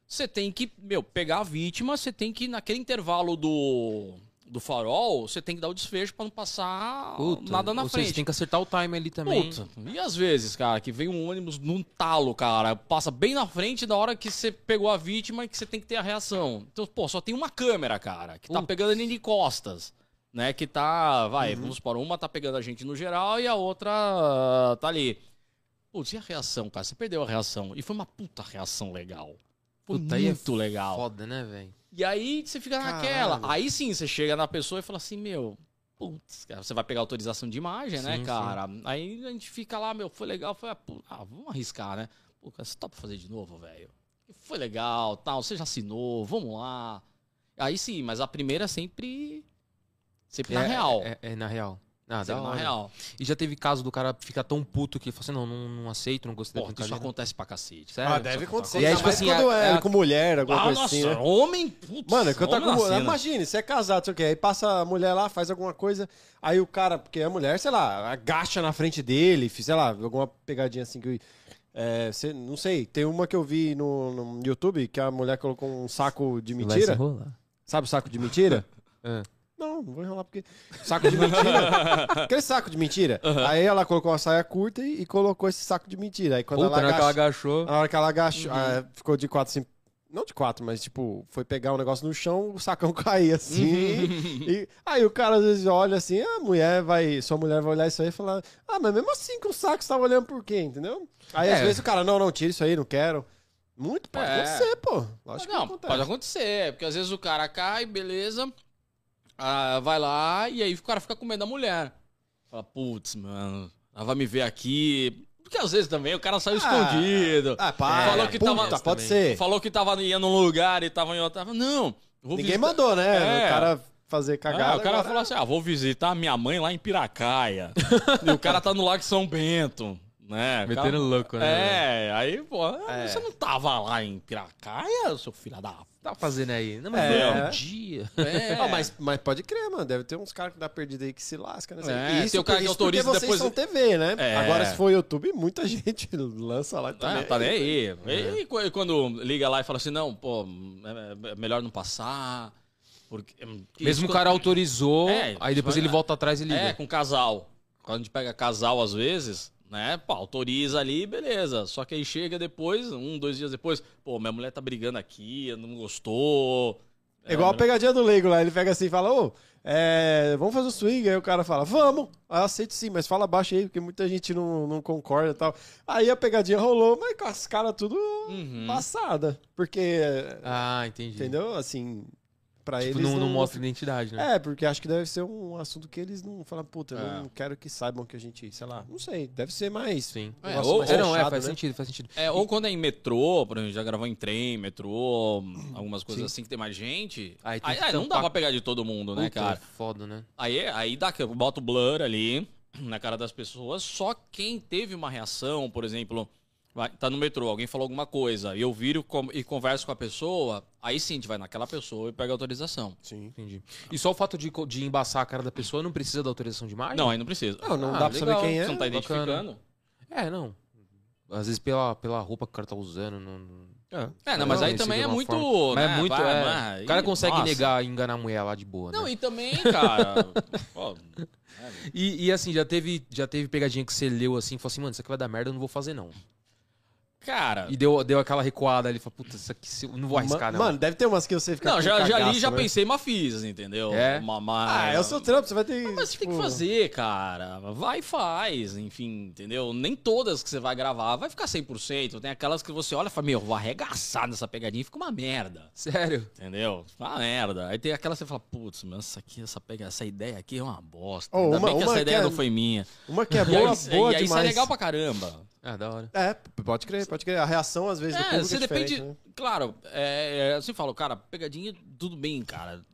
Você tem que, meu, pegar a vítima, você tem que, naquele intervalo do, do farol, você tem que dar o desfecho pra não passar Puta, nada na frente. Seja, tem que acertar o time ali também. Puta, e às vezes, cara, que vem um ônibus num talo, cara, passa bem na frente da hora que você pegou a vítima e que você tem que ter a reação. Então, pô, só tem uma câmera, cara, que tá pegando ele de costas, né? Que tá, vai, Uhum. vamos supor, uma tá pegando a gente no geral e a outra ah, tá ali. Putz, e a reação, cara? Você perdeu a reação. E foi uma puta reação legal. Foi Puta, é muito legal. Foda, né, velho? E aí você fica Caralho. naquela. Aí sim, você chega na pessoa e fala assim, meu, putz, cara, você vai pegar autorização de imagem, né, Sim, cara? Aí a gente fica lá, meu, foi legal, foi, ah, vamos arriscar, né? Pô, cara, você topa fazer de novo, velho? Foi legal, tal, você já assinou, vamos lá. Aí sim, mas a primeira é sempre. Sempre na É, real. É, é na real. Ah, sempre na hora. real. E já teve caso do cara ficar tão puto que ele falou assim, não, não, não aceito, não gostei Pô, da isso acontece pra cacete. Sério? Ah, deve acontecer. E aí, tipo assim, quando é- é, é- com mulher, alguma Ah, coisa nossa, assim, né? homem. Putz, Mano, que eu tô homem com. na cena. Imagine, você é casado, sei o quê. Aí passa a mulher lá, faz alguma coisa. Aí o cara, porque a mulher, sei lá, agacha na frente dele, sei lá, alguma pegadinha assim que. É, cê- não sei, tem uma que eu vi no, no YouTube que a mulher colocou um saco de Vai se mentira. Sabe o saco de mentira? <laughs> É. Não, não vou enrolar porque. Saco de mentira. <laughs> Aquele saco de mentira. Aí ela colocou uma saia curta e, e colocou esse saco de mentira. Aí quando Puta, na ela hora que ela agachou. na hora que ela agachou, Uhum. ah, ficou de quatro assim. Não de quatro, mas tipo, foi pegar um negócio no chão, o sacão <laughs> caía assim. e aí o cara às vezes olha assim, a mulher vai, sua mulher vai olhar isso aí e falar, ah, mas mesmo assim com o saco você tava olhando por quê, entendeu? Aí às É. vezes o cara, não, não, tira isso aí, não quero. Muito pode É. acontecer, pô. Lógico não, que acontece. pode acontecer, porque às vezes o cara cai, beleza, ah, vai lá e aí o cara fica com medo da mulher. Fala, putz, mano, ela vai me ver aqui. Porque às vezes também o cara saiu escondido. Ah, para. Falou que Puta, tava- pode ser. Falou que tava ia num lugar e tava em outro. Não, Ninguém visitar- mandou, né? É. O cara fazer cagada. Ah, o cara agora- falou assim: ah, vou visitar minha mãe lá em Piracaia. <laughs> e o cara tá no Lago São Bento. Né? Metendo cara- louco, né? É, aí, pô, É. você não tava lá em Piracaia, seu filho da. Tá fazendo aí. Não, mas É. foi um dia. É. Ah, mas, mas pode crer, mano. Deve ter uns caras que dá perdido aí que se lasca, né? É, isso, tem o cara que isso autoriza porque vocês depois- são TV, né? É. Agora, se for YouTube, muita <laughs> gente lança lá Tá, também. tá nem aí. E, e qu- e quando liga lá e fala assim, não, pô, é, é melhor não passar. Porque, Mesmo isso o cara autorizou, É, aí depois vai- ele volta atrás e liga. É, com casal. Quando a gente pega casal, às vezes, né? Pô, autoriza ali, beleza. Só que aí chega depois, um, dois dias depois, pô, minha mulher tá brigando aqui, não gostou. É igual a É, pegadinha do leigo lá. Ele pega assim e fala, ô, é, vamos fazer o swing. Aí o cara fala, vamos. Aí eu aceito sim, mas fala baixo aí, porque muita gente não, não concorda e tal. Aí a pegadinha rolou, mas com as caras tudo Uhum. passada. Porque, Ah, entendi. entendeu? Assim, pra Tipo, eles não, não mostra identidade, né? É, porque acho que deve ser um assunto que eles não falam, puta, eu É. não quero que saibam que a gente, sei lá, não sei, deve ser mais. Sim. um É, ou- mais É, não, é, faz né? sentido, faz sentido. É, ou quando é em metrô, por exemplo, já gravou em trem, metrô, algumas coisas Sim. assim que tem mais gente. Aí Aí, tem que aí não dá pra pegar de todo mundo, né, Puta, cara? é Foda, né? Aí, aí dá que eu boto blur ali na cara das pessoas. Só quem teve uma reação, por exemplo, vai- tá no metrô, alguém falou alguma coisa, e eu viro com- e converso com a pessoa, aí sim a gente vai naquela pessoa e pega a autorização. Sim. Entendi. E só o fato de, de embaçar a cara da pessoa não precisa da autorização de imagem? Não, aí não precisa. Não, não Ah, dá pra saber legal. quem é. Você não tá bacana. identificando? É, não. Às vezes pela, pela roupa que o cara tá usando. Não, não- É, não, mas Não, aí também é muito. Mas né, é muito. vai, é, vai, o cara consegue nossa. negar e enganar a mulher lá de boa, né? Não, e também, cara. <laughs> pô, <laughs> E, e assim, já teve, já teve pegadinha que você leu assim e falou assim, mano, isso aqui vai dar merda, eu não vou fazer não. Cara. E deu, deu aquela recuada ali, falou, puta, isso aqui eu não vou arriscar não. Mano, deve ter umas que você fica Não, já, já li, cagaço, já né? pensei, mas fiz, entendeu? É? Uma, uma- Ah, é o seu trampo, você vai ter. Mas você tem que tipo, fazer, cara. Vai e faz, enfim, entendeu? Nem todas que você vai gravar vai ficar 100%. Tem aquelas que você olha e fala, meu, vou arregaçar nessa pegadinha e fica uma merda, Sério? entendeu? Fica Uma merda. Aí tem aquelas que você fala, putz, mas essa, aqui, essa, pega, essa ideia aqui é uma bosta. Oh, Ainda uma- bem que uma essa ideia que é- não foi minha. Uma que é E boa, aí, boa e aí isso é demais. legal pra caramba. Ah, da hora. É, pode crer, pode crer. A reação, às vezes, do É, público você é depende. né? Claro, é, é, assim fala, cara, pegadinha, tudo bem, cara.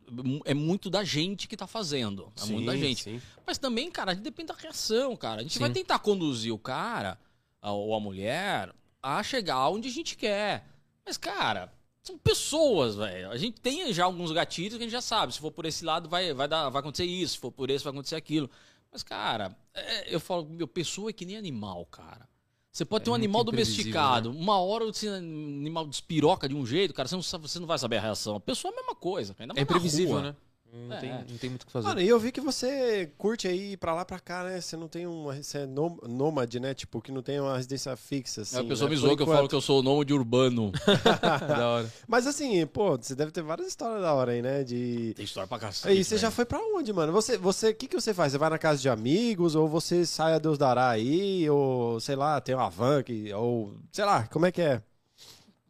É muito da gente que tá fazendo. É muito da Sim, gente. sim. Mas também, cara, a gente depende da reação, cara. A gente Sim. vai tentar conduzir o cara a- ou a mulher a chegar onde a gente quer. Mas, cara, são pessoas, velho. A gente tem já alguns gatilhos que a gente já sabe. Se for por esse lado, vai, vai, dar, vai acontecer isso. Se for por esse, vai acontecer aquilo. Mas, cara, é- eu falo, meu, pessoa é que nem animal, cara. Você pode É ter um animal domesticado. Uma hora esse animal despiroca de um jeito, cara, você não, sabe- você não vai saber a reação. A pessoa é a mesma coisa. Ainda É rua. né? Não, É. tem, não tem muito o que fazer. Mano, e eu vi que você curte aí ir pra lá pra cá, né? Você não tem uma. Você é nô- nômade, né? Tipo, que não tem uma residência fixa. Assim, a pessoa né? me zoou que eu falo que eu sou o nome de urbano. <laughs> da hora. Mas assim, pô, você deve ter várias histórias da hora aí, né? De. Tem história pra cacete. Aí, você velho. já foi pra onde, mano? Você, você, o que que você faz? Você vai na casa de amigos ou você sai a Deus dará aí ou sei lá, tem uma van que ou sei lá, como é que é?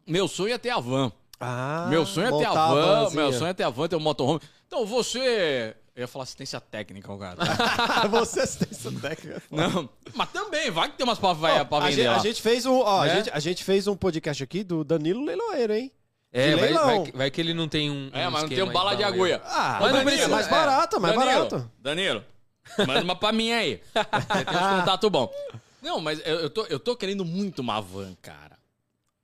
Meu sonho é ter a van. Ah, meu sonho é ter a van. vanzinha. Meu sonho é ter a van, ter um motorhome. Então você. Eu ia falar assistência técnica, o cara. <laughs> você tem essa técnica. Não, mas também, vai que tem umas pra, vai, Ó, pra a, vender gente, lá. a gente fez um, ó, a, Né? gente, a gente fez um podcast aqui do Danilo Leiloeiro, hein? É, vai, vai, que- vai que ele não tem um. É, um mas não tem um bala de agulha. Ah, mas, Danilo, é mais é. barato, mais Danilo, barato. Danilo, manda uma pra mim aí. <laughs> Você tem uns contatos bons. Não, mas eu, eu, tô, eu tô querendo muito uma van, cara.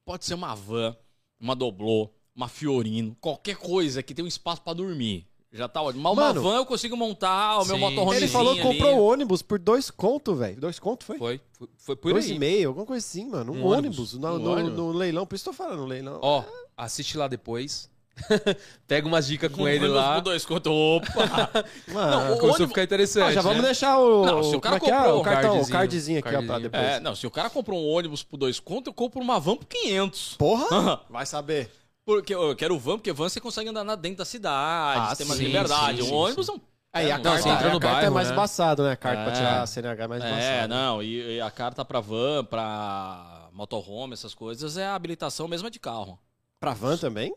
Pode ser uma van, uma doblô, uma Fiorino, qualquer coisa que tenha um espaço pra dormir. Já tá ótimo. Mas Mano, uma van eu consigo montar o meu motorhome. Ele falou que comprou um ônibus por dois conto, velho. Dois conto, foi? Foi, foi, foi por dois aí. e meio, alguma coisa assim, mano. Um, Um ônibus, ônibus. no, Um no- ônibus. no leilão. Por isso tô falando, leilão. Ó, assiste lá depois. <laughs> Pega umas dicas com Um ele ônibus lá. por dois conto. Opa! <laughs> Mano, Não, o Começou a ficar interessante. Ah, já vamos né? deixar o. Não, se o cara como é que é? comprou o um cartão, o cardzinho, cardzinho aqui, ó, pra cardzinho. depois. É, não, se o cara comprou um ônibus por dois conto, eu compro uma van por 500. Porra! Vai saber. Porque eu quero van, porque van você consegue andar na- dentro da cidade, Ah, tem mais sim, liberdade. sim, um sim, ônibus sim. não. Aí é, a não carta, entra a no carta é bairro, mais né? embaçado, né? A carta pra É. tirar a CNH é mais É, embaçado. não, e, e a carta pra van, pra motorhome, essas coisas, é a habilitação mesmo de carro. Pra van também?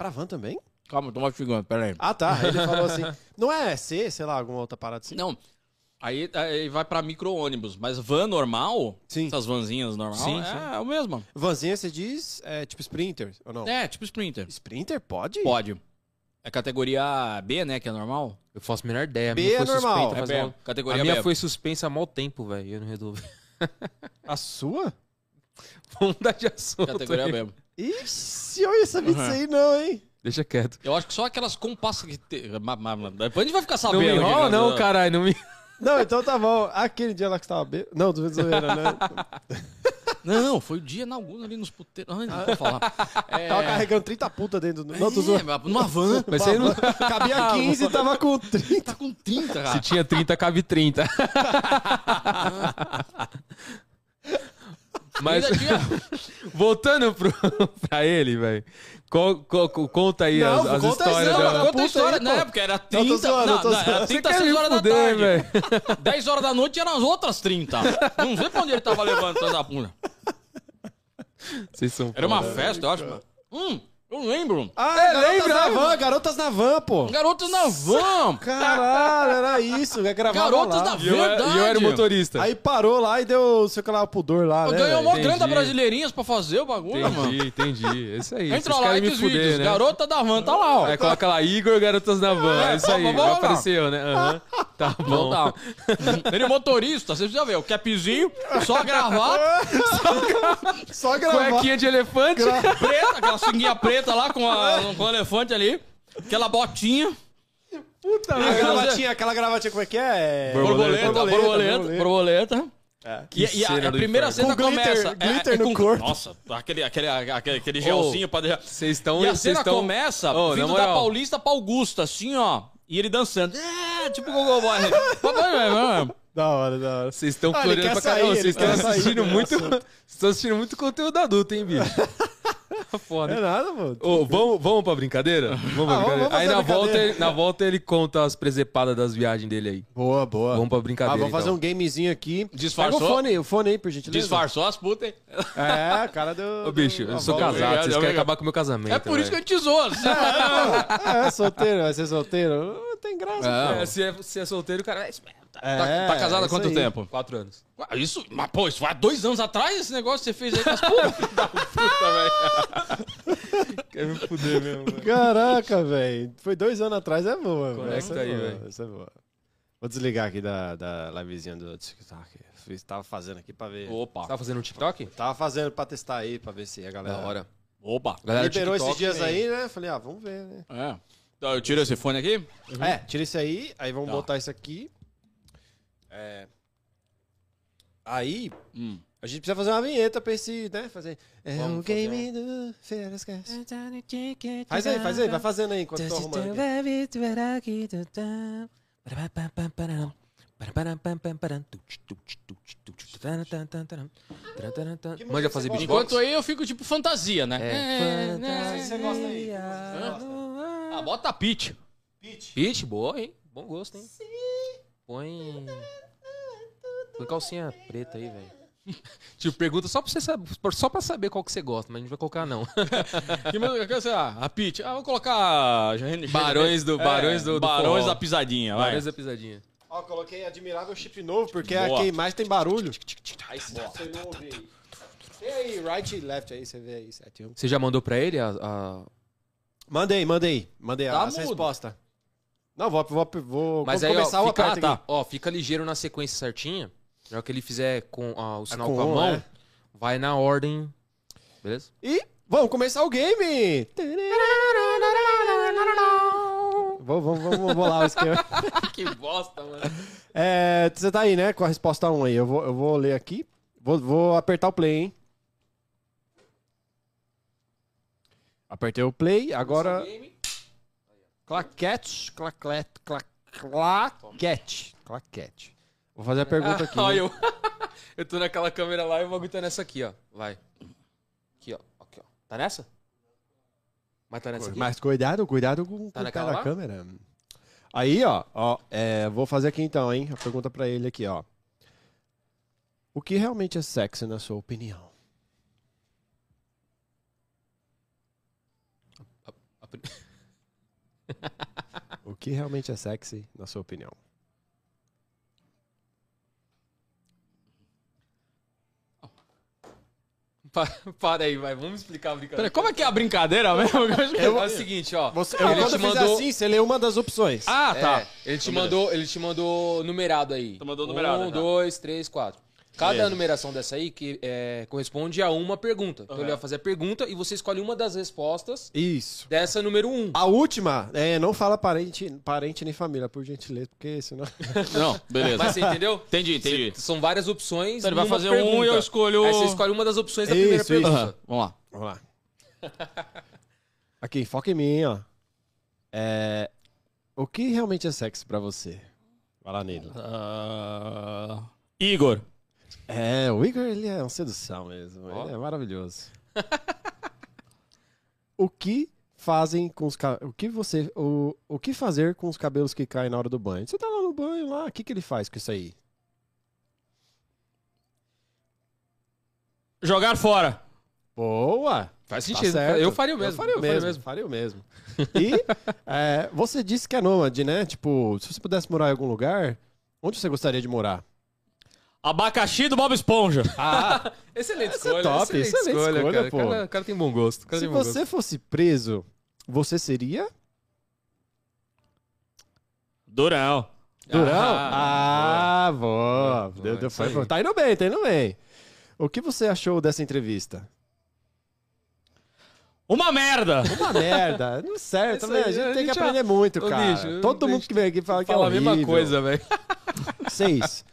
Pra van também? Calma, tô mastigando, peraí. Ah, tá. Aí ele falou assim. <laughs> Não é C, sei lá, alguma outra parada assim? Não, aí, aí vai pra micro-ônibus, mas van normal, Sim. essas vanzinhas normal, Sim, é, sim. é o mesmo. Vanzinha você diz é tipo Sprinter, ou não? É, tipo Sprinter. Sprinter pode? Pode. É categoria B, né? Que é normal? Eu faço a menor ideia. A B minha é foi normal. suspensa É faz B. mal- Categoria A minha B. foi suspensa há mau tempo, velho. Eu não resolvi. A sua? <laughs> Vamos mudar de assunto. Categoria aí. B. Ixi, eu ia saber disso aí não, hein? Deixa quieto. Eu acho que só aquelas compassas que. Te... ma- ma- ma- Depois a gente vai ficar Não sabendo. me enrola, aqui, não, né? caralho. Não me... Não, então tá bom. Aquele dia lá que você tava bêbado. Não, do zoeira, né? <laughs> Não, não, foi o dia na alguma ali nos puteiros. Ai, não vou falar. <laughs> É... Tava carregando 30 puta dentro do. Não, tô zoando. É, numa van. Mas você não... Cabia <laughs> 15 e tava com 30. Tá com 30, cara. Se tinha 30, cabe 30. Mas, <laughs> voltando pro, <laughs> pra ele, velho. Co- co- co- conta aí Não, as, as conta histórias essa, da... não, Conta a história, aí, na pô. época era tô 30, zoando, não, tô não, zoando. era Você 30 quer 6 me horas da fuder, tarde. velho? <laughs> 10 horas da noite eram as outras 30. Não sei pra onde ele tava levantando a pula. Vocês são Era uma festa, eu acho. mano. Hum, eu lembro. Ah, É, garotas lembra, na van, garotas na van, pô. Garotas na van. Caralho, era isso. Eu gravava Garotas lá. da E eu, era- e eu era o motorista. Aí parou lá e deu, sei lá, o pudor lá, né? Ganhou velho? grana Entendi. brasileirinhas pra fazer o bagulho, mano. Entendi, entendi. É isso aí. Entra Vocês lá querem e me os fuder, vídeos. né? Garota da van, tá lá, ó. Aí coloca lá, Igor Garotas na Van. É isso aí, vamos lá. apareceu, né? Aham. Tá Não bom. dá. Ele é motorista, você precisa ver. O capzinho, só a gravata, <laughs> Só gravar. Cuequinha de elefante. preta, aquela sunguinha preta lá com, a- <laughs> com o elefante ali. Aquela botinha. Puta, a gravatinha, aquela gravatinha, como é que é? Borboleta, Borboleta, borboleta, borboleta. borboleta. É. E, e a, a primeira inferno. cena Com glitter, começa. é- glitter é no com- corpo. Nossa, aquele, aquele, aquele, aquele gelzinho pra deixar. Vocês estão. E a vocês cena estão- começa na vindo da. Paulista pra Augusta, assim, ó. E ele dançando. É, tipo Gogol Boy. Velho, Da hora, da hora. Vocês estão Ah, pra caramba. Vocês estão assistindo do muito. Vocês estão assistindo muito conteúdo adulto, hein, bicho? <laughs> <laughs> Foda. É nada, mano. Ô, vamos, vamos pra brincadeira? Vamos pra Ah, brincadeira. vamos aí fazer na a brincadeira. volta, ele, na volta ele conta as presepadas das viagens dele aí. Boa, boa. Vamos pra Ah, brincadeira. vamos fazer então. um gamezinho aqui. Disfarçou? Pega o fone, o fone aí, por gentileza. Disfarçou as putas, hein? É, cara do... Ô, bicho, eu sou volta. casado, obrigado, vocês querem obrigado. acabar com o meu casamento. É por isso que eu te zoou. Você- É, solteiro, vai ser solteiro. Não tem graça. É. É, se, é, se é solteiro, o cara é esperto. É, Tá, tá casado há isso quanto aí. tempo? Quatro anos. Ah, Isso, mas pô, isso foi há dois anos atrás esse negócio que você fez aí com as putas. Quer me fuder mesmo, velho. Caraca, velho. Foi dois anos atrás, é boa. Conecta Essa é aí, boa, velho. Essa é boa. Vou desligar aqui da, da livezinha do TikTok. Fiz- Tava fazendo aqui pra ver. Opa, Você tá fazendo um TikTok? Tava fazendo pra testar aí, pra ver se a galera... Da hora. opa. Galera, Liberou TikTok, esses dias vem. aí, né? Falei, ah, vamos ver, né? É. Então, eu tiro esse fone aqui. É, tira esse aí, aí vamos Tá. botar isso aqui. É. Aí, Hum. a gente precisa fazer uma vinheta pra esse, né? Fazer. É fazer game do. Faz aí, faz aí, vai fazendo aí enquanto eu tô arrumando aqui. Manja fazer beatbox? Enquanto aí eu fico tipo fantasia, né? É. né? Você gosta aí? Ah, bota a pitch. Pitch. Pitch, boa, hein? Bom gosto, hein? Põe. Põe calcinha preta aí, velho. <laughs> Tipo, pergunta só pra, você saber, só pra saber qual que você gosta, mas a gente vai colocar não. <laughs> Que você ah, a pitch? Ah, vou colocar Barões do- Barões do- do Barões da pisadinha, vai. Várias da pisadinha. Ó, coloquei admirável chip novo, porque é Boa. a que mais tem barulho. Aí você não ouvir. Tem aí, right e left aí, você vê aí, 7 1. Você já mandou pra ele a. a- Mandei, mandei. Mandei Tá as mudo. respostas. Não, vou, vou, vou Mas aí, ó, começar o fica, aperto tá, ó, fica ligeiro na sequência certinha. Na hora que ele fizer com ah, o sinal com com, a mão, é. vai na ordem. Beleza? E vamos começar o game! Vamos, vamos, vamos bolar o esquema. <laughs> que bosta, mano. É, você tá aí, né? Com a resposta 1 aí. Eu vou, eu vou ler aqui. Vou, vou apertar o play, hein? Apertei o play, agora. Claquete, claquete, cla- claquete, claquete. Vou fazer a pergunta aqui. <laughs> Olha, né? eu, <laughs> eu tô naquela câmera lá e o bagulho tá nessa aqui, ó. Vai. Aqui, ó. Aqui, ó. Tá nessa? Mas tá nessa aqui? Mas cuidado, cuidado com, Tá o pé da câmera. Aí, ó, ó, é, vou fazer aqui então, hein? A pergunta pra ele aqui, ó. O que realmente é sexy na sua opinião? A pri- <laughs> O que realmente é sexy na sua opinião? <laughs> Pa- Para aí, vai. Vamos explicar a brincadeira. Peraí, como é que é a brincadeira mesmo? É o seguinte, ó. Você, eu, ele te eu fizer mandou... assim, você lê uma das opções. Ah, tá. É, ele te mandou, ele te mandou numerado aí. Tu mandou numerado, Um, tá. dois, três, quatro. Cada Beleza. numeração dessa aí que é, corresponde a uma pergunta. Então Uhum. ele vai fazer a pergunta e você escolhe uma das respostas Isso. dessa número um. A última, é, não fala parente, parente nem família, por gentileza, porque senão... <laughs> Não, beleza. Mas você entendeu? Entendi, entendi. Você- São várias opções. Então ele vai fazer pergunta. um e eu escolho- Aí você escolhe uma das opções da Isso, primeira isso. pergunta. Aham, Vamos lá. Vamos lá. Aqui, foca em mim, ó. É, o que realmente é sexy pra você? Vai lá nele. Ah, Igor. É, o Igor, ele é uma sedução mesmo. Ó. Ele é maravilhoso. <laughs> o que fazem com os o que você o, o que fazer com os cabelos que caem na hora do banho? Você tá lá no banho lá, o que que ele faz com isso aí? Jogar fora. Boa. Faz Tá sentido. certo. eu faria o mesmo. Eu faria o mesmo. Faria o mesmo. E <laughs> é, você disse que é nômade, né? Tipo, se você pudesse morar em algum lugar, onde você gostaria de morar? Abacaxi do Bob Esponja. Ah, <laughs> Excelente Essa é top, excelente escolha, cara. pô. O cara, cara tem bom gosto. se bom você fosse preso, você seria Durão. Durão? Ah, Ah, boa. Deu- foi- tá indo bem, tá indo bem. O que você achou dessa entrevista? Uma merda. Uma <laughs> merda. Não certo, Isso né? A gente a tem que gente já- aprender muito, cara. bicho, Todo mundo que vem aqui fala que é Fala a mesma horrível. coisa, velho. Seis.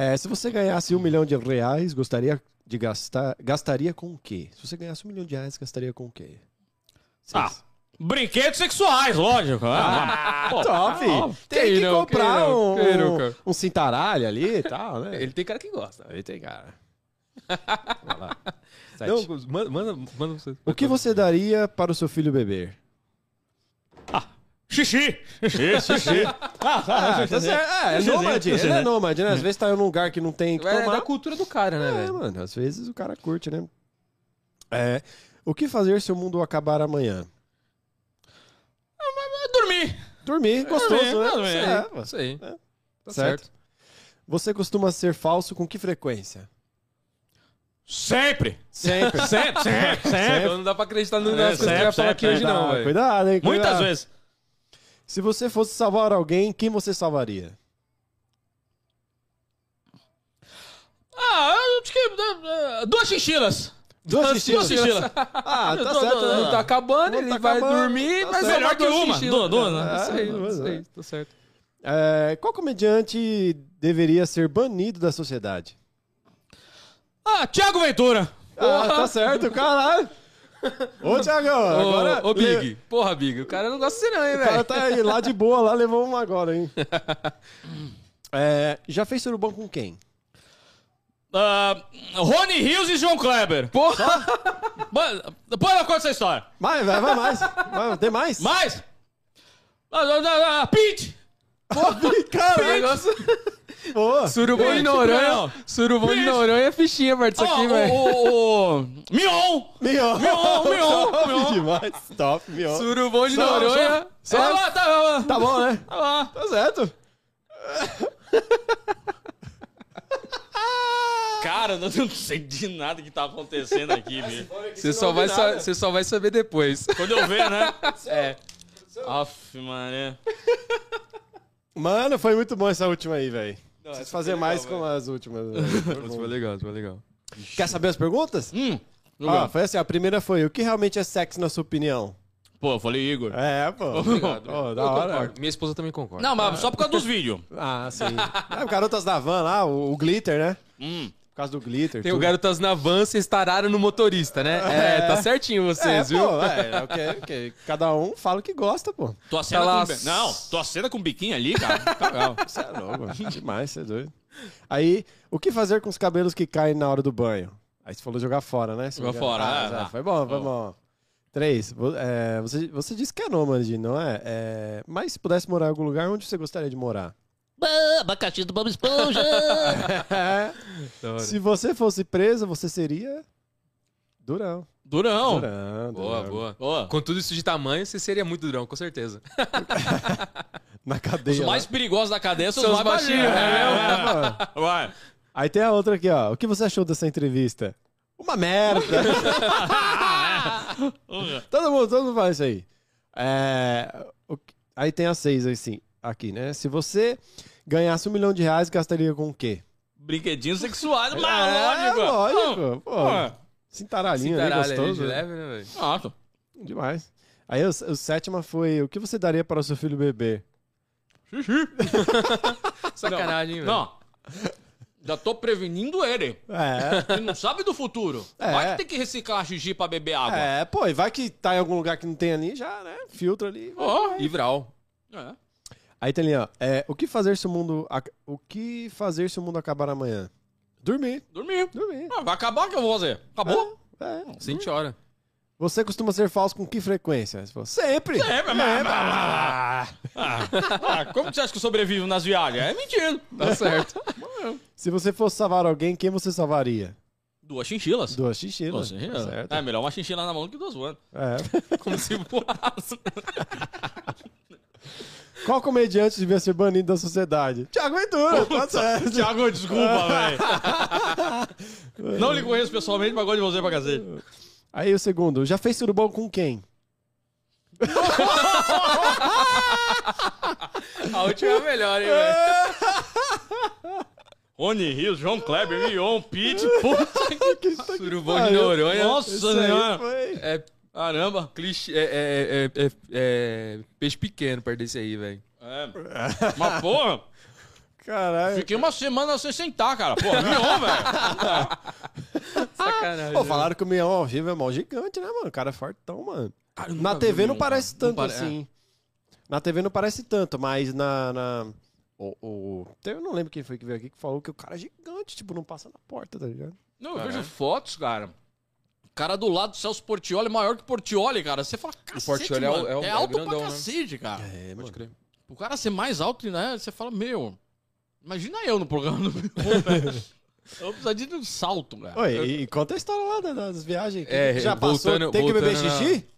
É, se você ganhasse um milhão de reais, gostaria de gastar. Gastaria com o quê? Se você ganhasse um milhão de reais, gastaria com o quê? Ah, Brinquedos sexuais, lógico. Ah, Pô, top! ó, Tem que não, comprar quem não, um, quem um, um cintaralho ali e tal, né? Ele tem cara que gosta. Aí tem cara. Vai lá. Não, manda, manda, manda você. O que você daria para o seu filho beber? Xixi. Xixi, xixi. Ah, <laughs> Ah, tá certo. É, é nômade. Ele é nômade, né? Às vezes tá em um lugar que não tem que É tomar. da cultura do cara, né, É, velho? mano, às vezes o cara curte, né? É, o que fazer se o mundo acabar amanhã? Dormir. Dormir, gostoso, dormir, né? dormir. É, Isso aí. É, Tá certo. certo. Você costuma ser falso com que frequência? Sempre. Sempre. Sempre, sempre, sempre. Não dá pra acreditar no É, coisas que ele vai falar aqui sempre, hoje, não, Cuidado, velho. cuidado, hein? Muitas cuidado. vezes. Se você fosse salvar alguém, quem você salvaria? Ah, eu acho que. eh, eh, Duas chinchilas. Duas Duas chinchilas. chinchilas. Ah, tá <laughs> Tô- certo. né? Não tá acabando, Não ele tá vai acabando, dormir, tá mas certo. Melhor que uma. Duas, duas, né? Isso aí, duas, isso aí, tá certo. É, qual comediante deveria ser banido da sociedade? Ah, Thiago Ventura. Ah, tá certo, caralho. Ô, Thiagão, agora... Ô, ô, Big. Porra, Big, o cara não gosta de você não, hein, O cara velho. tá aí, lá de boa, lá levou uma agora, hein? <laughs> É, já fez surubão com quem? Ah, Rony Rios e João Kleber. Porra! Depois eu conto essa história. Vai, vai, vai mais. Vai, tem mais? Mais? Ah, ah, Pete. <laughs> Cara, negócio... boa. Surubão de Noronha. Surubão de. Noronha é fichinha perto disso aqui, velho. o, o, o Mion. Mion. Mion, Mion, Top Mion. demais. Top, Mion. Surubão de Só- Noronha. só- Tá, lá, tá, lá, Tá bom, né? tá lá. Tá certo. <laughs> Cara, eu não sei de nada que tá acontecendo aqui, bicho. Você só, vai sa- você só vai saber depois. Quando eu ver, né? É. Aff, mané. Mano, foi muito bom essa última aí, velho. Não, Preciso fazer foi mais legal, com as últimas. <laughs> Mas bom. foi legal, isso foi legal. Quer saber as perguntas? Hum. Ah, foi assim, a primeira foi, o que realmente é sexo na sua opinião? Pô, eu falei Igor. É, pô. <laughs> Obrigado. Pô, da Eu hora. concordo. Minha esposa também concorda. Não, mas só por causa dos vídeos. <laughs> Ah, sim. É, o Garotas da Van lá, o, o glitter, né? Hum. Por causa do glitter. Tem o tudo. Garotas na van, vocês tararam no motorista, né? É, tá certinho É, vocês, viu? pô, é, é o que, o que- cada um fala o que gosta, pô. Tua cena lá- com... Não, tua cena com biquinho ali, cara. Tá legal. <laughs> Você é louco, demais, você é doido. Aí, o que fazer com os cabelos que caem na hora do banho? Aí você falou jogar fora, né? Jogar joga- fora, Ah, é, é. Foi bom, foi Bom. bom. Três, vo- é, você, você disse que é nômade, não é? é? Mas se pudesse morar em algum lugar, onde você gostaria de morar? Abacaxi do Bob Esponja. <laughs> Se você fosse preso, você seria... Durão. Durão. Durão, Boa, Durão. boa. Boa. Com tudo isso de tamanho, você seria muito durão, com certeza. <laughs> Na Os cadeia. mais lá. perigosos da cadeia são São os os mais baixinhos. baixinhos, É, <laughs> É, é. Vai. Aí tem a outra aqui, ó. O que você achou dessa entrevista? Uma merda. todo, mundo, todo mundo fala isso aí. É, aí tem as seis assim, aqui, né? Se você ganhasse um milhão de reais, gastaria com o quê? Brinquedinhos sexuais, mas É, lógico. lógico. Pô, Ué, cintaralhinho ali, Cintaralha ali gostoso. de né? leve, né, velho? Nossa. Demais. Aí o, o sétima foi, o que você daria para o seu filho beber? <laughs> Sacanagem, hein, velho? Não. Já tô prevenindo ele. É. Ele não sabe do futuro. É. Vai que tem que reciclar xixi pra beber água. É, pô, e vai que tá em algum lugar que não tem ali, já, né? Filtra ali. Ó. E Vral. É. Aí tem ali, ó. É, o que fazer se o mundo. ac- O que fazer se o mundo acabar amanhã? Dormir. Dormir. Dormir. Ah, vai acabar que eu vou fazer. Acabou? É. Sente hora. Você costuma ser falso com que frequência? Você falou, Sempre! É, mas- Ah, ah, como que você acha que eu sobrevivo nas viagens? É mentindo. Tá certo. Se você fosse salvar alguém, quem você salvaria? Duas chinchilas. Duas chinchilas. Duas chinchilas. Certo. É melhor uma chinchila na mão do que duas voando. É. <laughs> Como se voasse. <laughs> Qual comediante devia ser banido da sociedade? Tiago Ventura, tá certo. Tiago, desculpa, <laughs> velho. Não lhe conheço pessoalmente, mas gosto de você pra cacete. Aí o segundo, já fez tudo bom com quem? <laughs> A última é a melhor, hein, velho? <laughs> Rony Rios, João Kleber, Mion, Pete, puta. Surubão de Noronha. Nossa senhora. foi. É Caramba. clichê. É, é, é, é, é peixe pequeno perto desse aí, velho. É. <laughs> Mas, porra, Caralho. fiquei uma semana sem sentar, cara. Porra, Mion, velho. Sacanagem. Pô, falaram que o Mion ao vivo é mó gigante, né, mano? O cara é fortão, mano. Cara, Na TV não Mion, parece cara. tanto Não pare- assim. Na TV não parece tanto, mas na. na... O, o... Eu não lembro quem foi que veio aqui que falou que o cara é gigante, tipo, não passa na porta, tá ligado? Não, eu vejo fotos, cara. O cara do lado do Celso Portioli é maior que Portioli, cara. Você fala, cacete, Portioli é o- mano. é o- é alto grandão, pra né? cacete, cara. É, Pode crer. O cara ser mais alto, né? Você fala, meu... Imagina eu no programa do. <laughs> Eu precisaria de um salto, cara. Oi, e, e conta a história lá da- das viagens. que É, já voltando- passou. Tem que beber voltando na- xixi?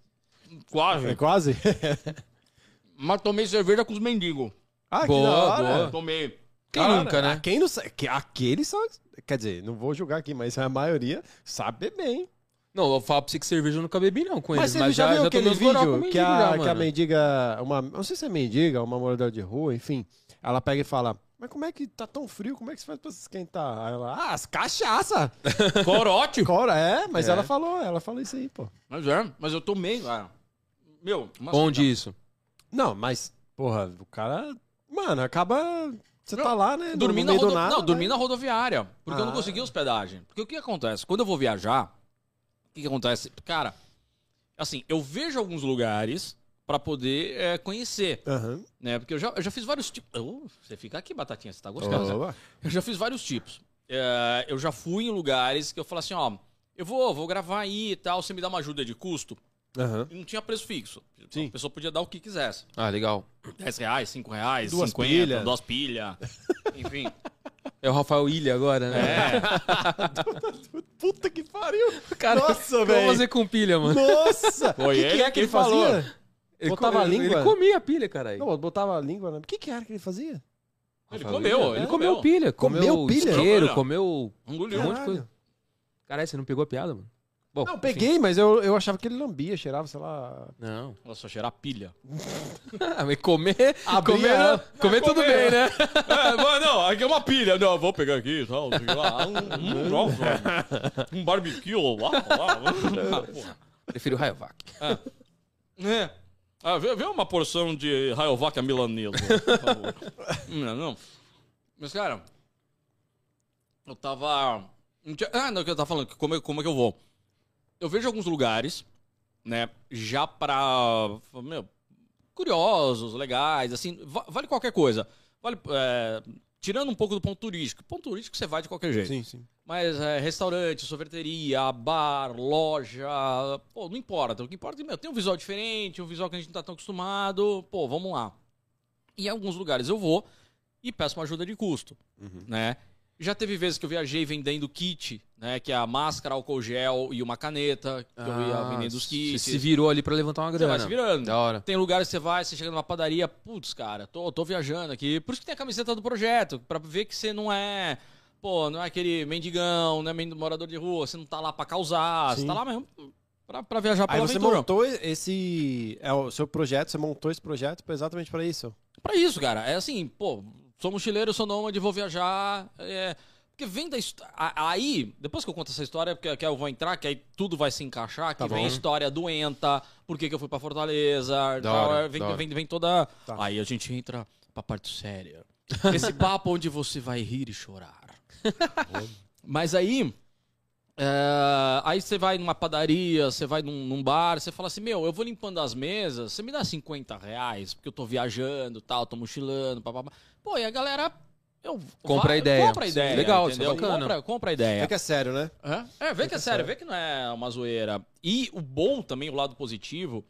Quase. É quase? <laughs> Mas tomei cerveja com os mendigos. ah, que Boa, da hora. boa. Tomei. Quem Cara, nunca, né? Quem não sabe. que- Aqueles só. Quer dizer, não vou julgar aqui, mas a maioria sabe beber, hein? Não, eu falo pra você que cerveja eu nunca bebi, não, com Mas eles. você já, viu já aquele vídeo que a, já, que a mendiga. Uma, não sei se é mendiga, uma moradora de rua, enfim. Ela pega e fala: Mas como é que tá tão frio? Como é que você faz pra se esquentar? Aí ela, ah, as cachaça! <laughs> Corote. Cora, é, mas É. ela falou, ela falou isso aí, pô. Mas é, mas eu tomei, cara. Meu, Onde isso? Não, mas, porra, o cara. Mano, acaba. Você tá lá, né? Dormi no na, rodo... nada, não, dormi vai. na rodoviária. Porque eu não Ah. consegui hospedagem. Porque o que acontece? Quando eu vou viajar, o que, que acontece? Cara, assim, eu vejo alguns lugares pra poder é, conhecer, Aham. né? Porque eu já, eu já fiz vários tipos. Oh, você fica aqui, Batatinha, você tá gostando. né? Boa. Eu já fiz vários tipos. É, eu já fui em lugares que eu falo assim, ó, eu vou, vou gravar aí e tal, você me dá uma ajuda de custo. E não tinha preço fixo. Sim. A pessoa podia dar o que quisesse. Ah, legal. 10 reais, 5 reais, Duas 50, pilhas. duas pilhas. <laughs> Enfim. É o Rafael Ilha agora, né? É. <laughs> Puta que pariu! Cara, Nossa, Vamos velho! fazer com pilha, mano. Nossa! Foi que, que ele é que que ele falou. fazia? Ele Botava co- a língua? Ele comia a pilha, caralho. Não, botava a língua. O que, que era que ele fazia? Ele Rafael comeu, Ilha? ele comeu comeu. pilha. Comeu Comeu, pilha? isqueiro, comeu Engoliu. um monte de coisa. Caralho, você não pegou a piada, mano? Bom, Não, enfim. peguei, mas eu, eu achava que ele lambia, cheirava, sei lá. Não. Ela só cheirar pilha. <laughs> Mas comer, Abria comer, ela. comer tudo comer. bem, né? <laughs> É, mas não, aqui é uma pilha. Não, vou pegar aqui e tal. Um, um, nossa, um barbecue. Lá, lá. Ah. Prefiro Rayovac. É. Ah, vê, vê uma porção de raiovaca milanesa, por favor. não, não. Mas, cara, eu tava... Ah, não, o que eu tava falando, que como, é- como é que eu vou? Eu vejo alguns lugares, né, já pra... Meu, curiosos, legais, assim, va- vale qualquer coisa. Vale, é, tirando um pouco do ponto turístico. Ponto turístico você vai de qualquer jeito. Sim, sim. Mas é, restaurante, sorveteria, bar, loja, pô, não importa. O que importa é, meu, tem um visual diferente, um visual que a gente não tá tão acostumado, pô, vamos lá. E em alguns lugares eu vou e peço uma ajuda de custo, né? Já teve vezes que eu viajei vendendo kit, né? Que é a máscara, álcool gel e uma caneta, que eu ia vendendo os Ah, Você kits. se virou ali pra levantar uma Você grana. vai se virando. Da hora. Tem lugares que você vai, você chega numa padaria, putz, cara, tô, tô viajando aqui. Por isso que tem a camiseta do projeto, pra ver que você não é. pô, não é aquele mendigão, não é morador de rua, você não tá lá pra causar, você Sim. tá lá mesmo pra, pra viajar Aí pela você aventura. montou esse. É o seu projeto, você montou esse projeto exatamente pra isso. Pra isso, cara. É assim, pô, sou mochileiro, sou nômade, vou viajar. É... Porque vem da história. Aí, depois que eu conto essa história, porque que eu vou entrar, que aí tudo vai se encaixar, que Tá vem a história doenta, por que, que eu fui pra Fortaleza, Da hora, vem, da hora. vem, vem toda. Tá. Aí a gente entra pra parte séria. <laughs> Esse papo onde você vai rir e chorar. <laughs> Mas aí. é, aí você vai numa padaria, você vai num, num bar, você fala assim, meu, eu vou limpando as mesas, você me dá 50 reais, porque eu tô viajando tal, tô mochilando, papapá. Pô, e a galera. Eu, Compra a ideia. Compra a ideia. Legal, isso é bacana. Compra, compra a ideia. É que é sério, né? Hã? É, vê que é que é sério, sério. vê que não é uma zoeira. E o bom também, o lado positivo,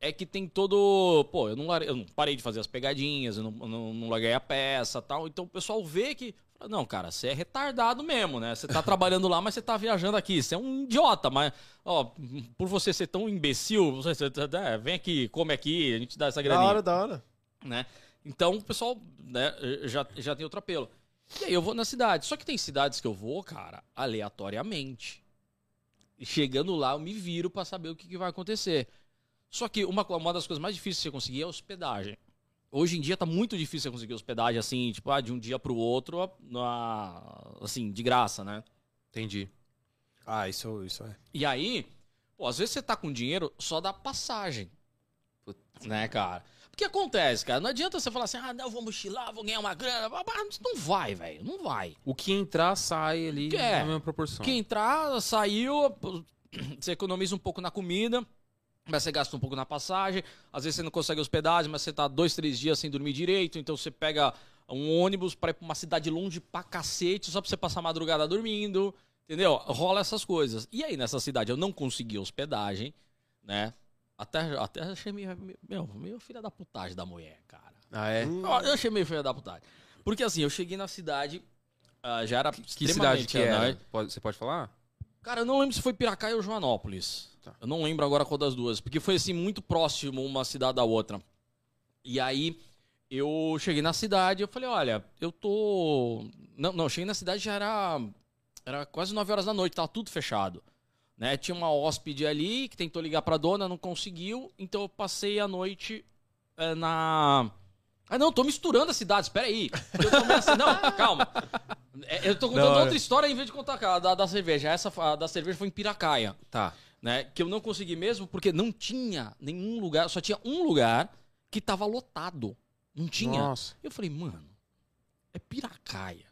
é que tem todo. Pô, eu não, eu não parei de fazer as pegadinhas, eu não, não, não larguei a peça tal. Então o pessoal vê que. Não, cara, você é retardado mesmo, né? Você tá <laughs> trabalhando lá, mas você tá viajando aqui. Você é um idiota, mas, ó, por você ser tão imbecil, você, você- é, vem aqui, come aqui, a gente dá essa Da graninha hora, da hora. né? Então o pessoal né, já, já tem outro apelo. E aí eu vou na cidade. Só que tem cidades que eu vou, cara, aleatoriamente. Chegando lá, eu me viro pra saber o que, que vai acontecer. Só que uma, uma das coisas mais difíceis de você conseguir é hospedagem. Hoje em dia tá muito difícil você conseguir hospedagem, assim, tipo, ah, de um dia pro outro, na- assim, de graça, né? Entendi. Ah, isso, isso é. E aí, pô, às vezes você tá com dinheiro só da passagem. Né, cara? Porque acontece, cara. Não adianta você falar assim, ah, não, vou mochilar, vou ganhar uma grana. Não vai, velho. Não vai. O que entrar, sai ali Que é? na mesma proporção. Quem entrar, saiu, <clears throat> você economiza um pouco na comida, mas você gasta um pouco na passagem. Às vezes você não consegue hospedagem, mas você tá dois, três dias sem dormir direito. Então você pega um ônibus pra ir pra uma cidade longe pra cacete, só pra você passar a madrugada dormindo. Entendeu? Rola essas coisas. E aí, nessa cidade, eu não consegui hospedagem, né? Até, até achei meio, meu, meio filha da putagem da mulher, cara. Ah, é? Ó, Eu achei meio filha da putagem. Porque assim, eu cheguei na cidade, ah, já era Que cidade extremamente que era? Pode- você pode falar? Cara, eu não lembro se foi Piracaia ou Joanópolis. Tá. Eu não lembro agora qual das duas. Porque foi assim, muito próximo uma cidade da outra. E aí, eu cheguei na cidade eu falei, olha, eu tô. Não, não, eu cheguei na cidade já era. Era quase 9 horas da noite, tava tudo fechado. Né? Tinha uma hóspede ali que tentou ligar pra dona, não conseguiu. Então eu passei a noite eh, na. Ah, não, tô misturando as cidades, peraí. Eu tomei assim, não, <laughs> calma. É, Eu tô contando hora. outra história em vez de contar a da, da cerveja. Essa a da cerveja foi em Piracaia, Tá. né? Que eu não consegui mesmo porque não tinha nenhum lugar, só tinha um lugar que tava lotado. Não tinha. Nossa. Eu falei, mano, é Piracaia.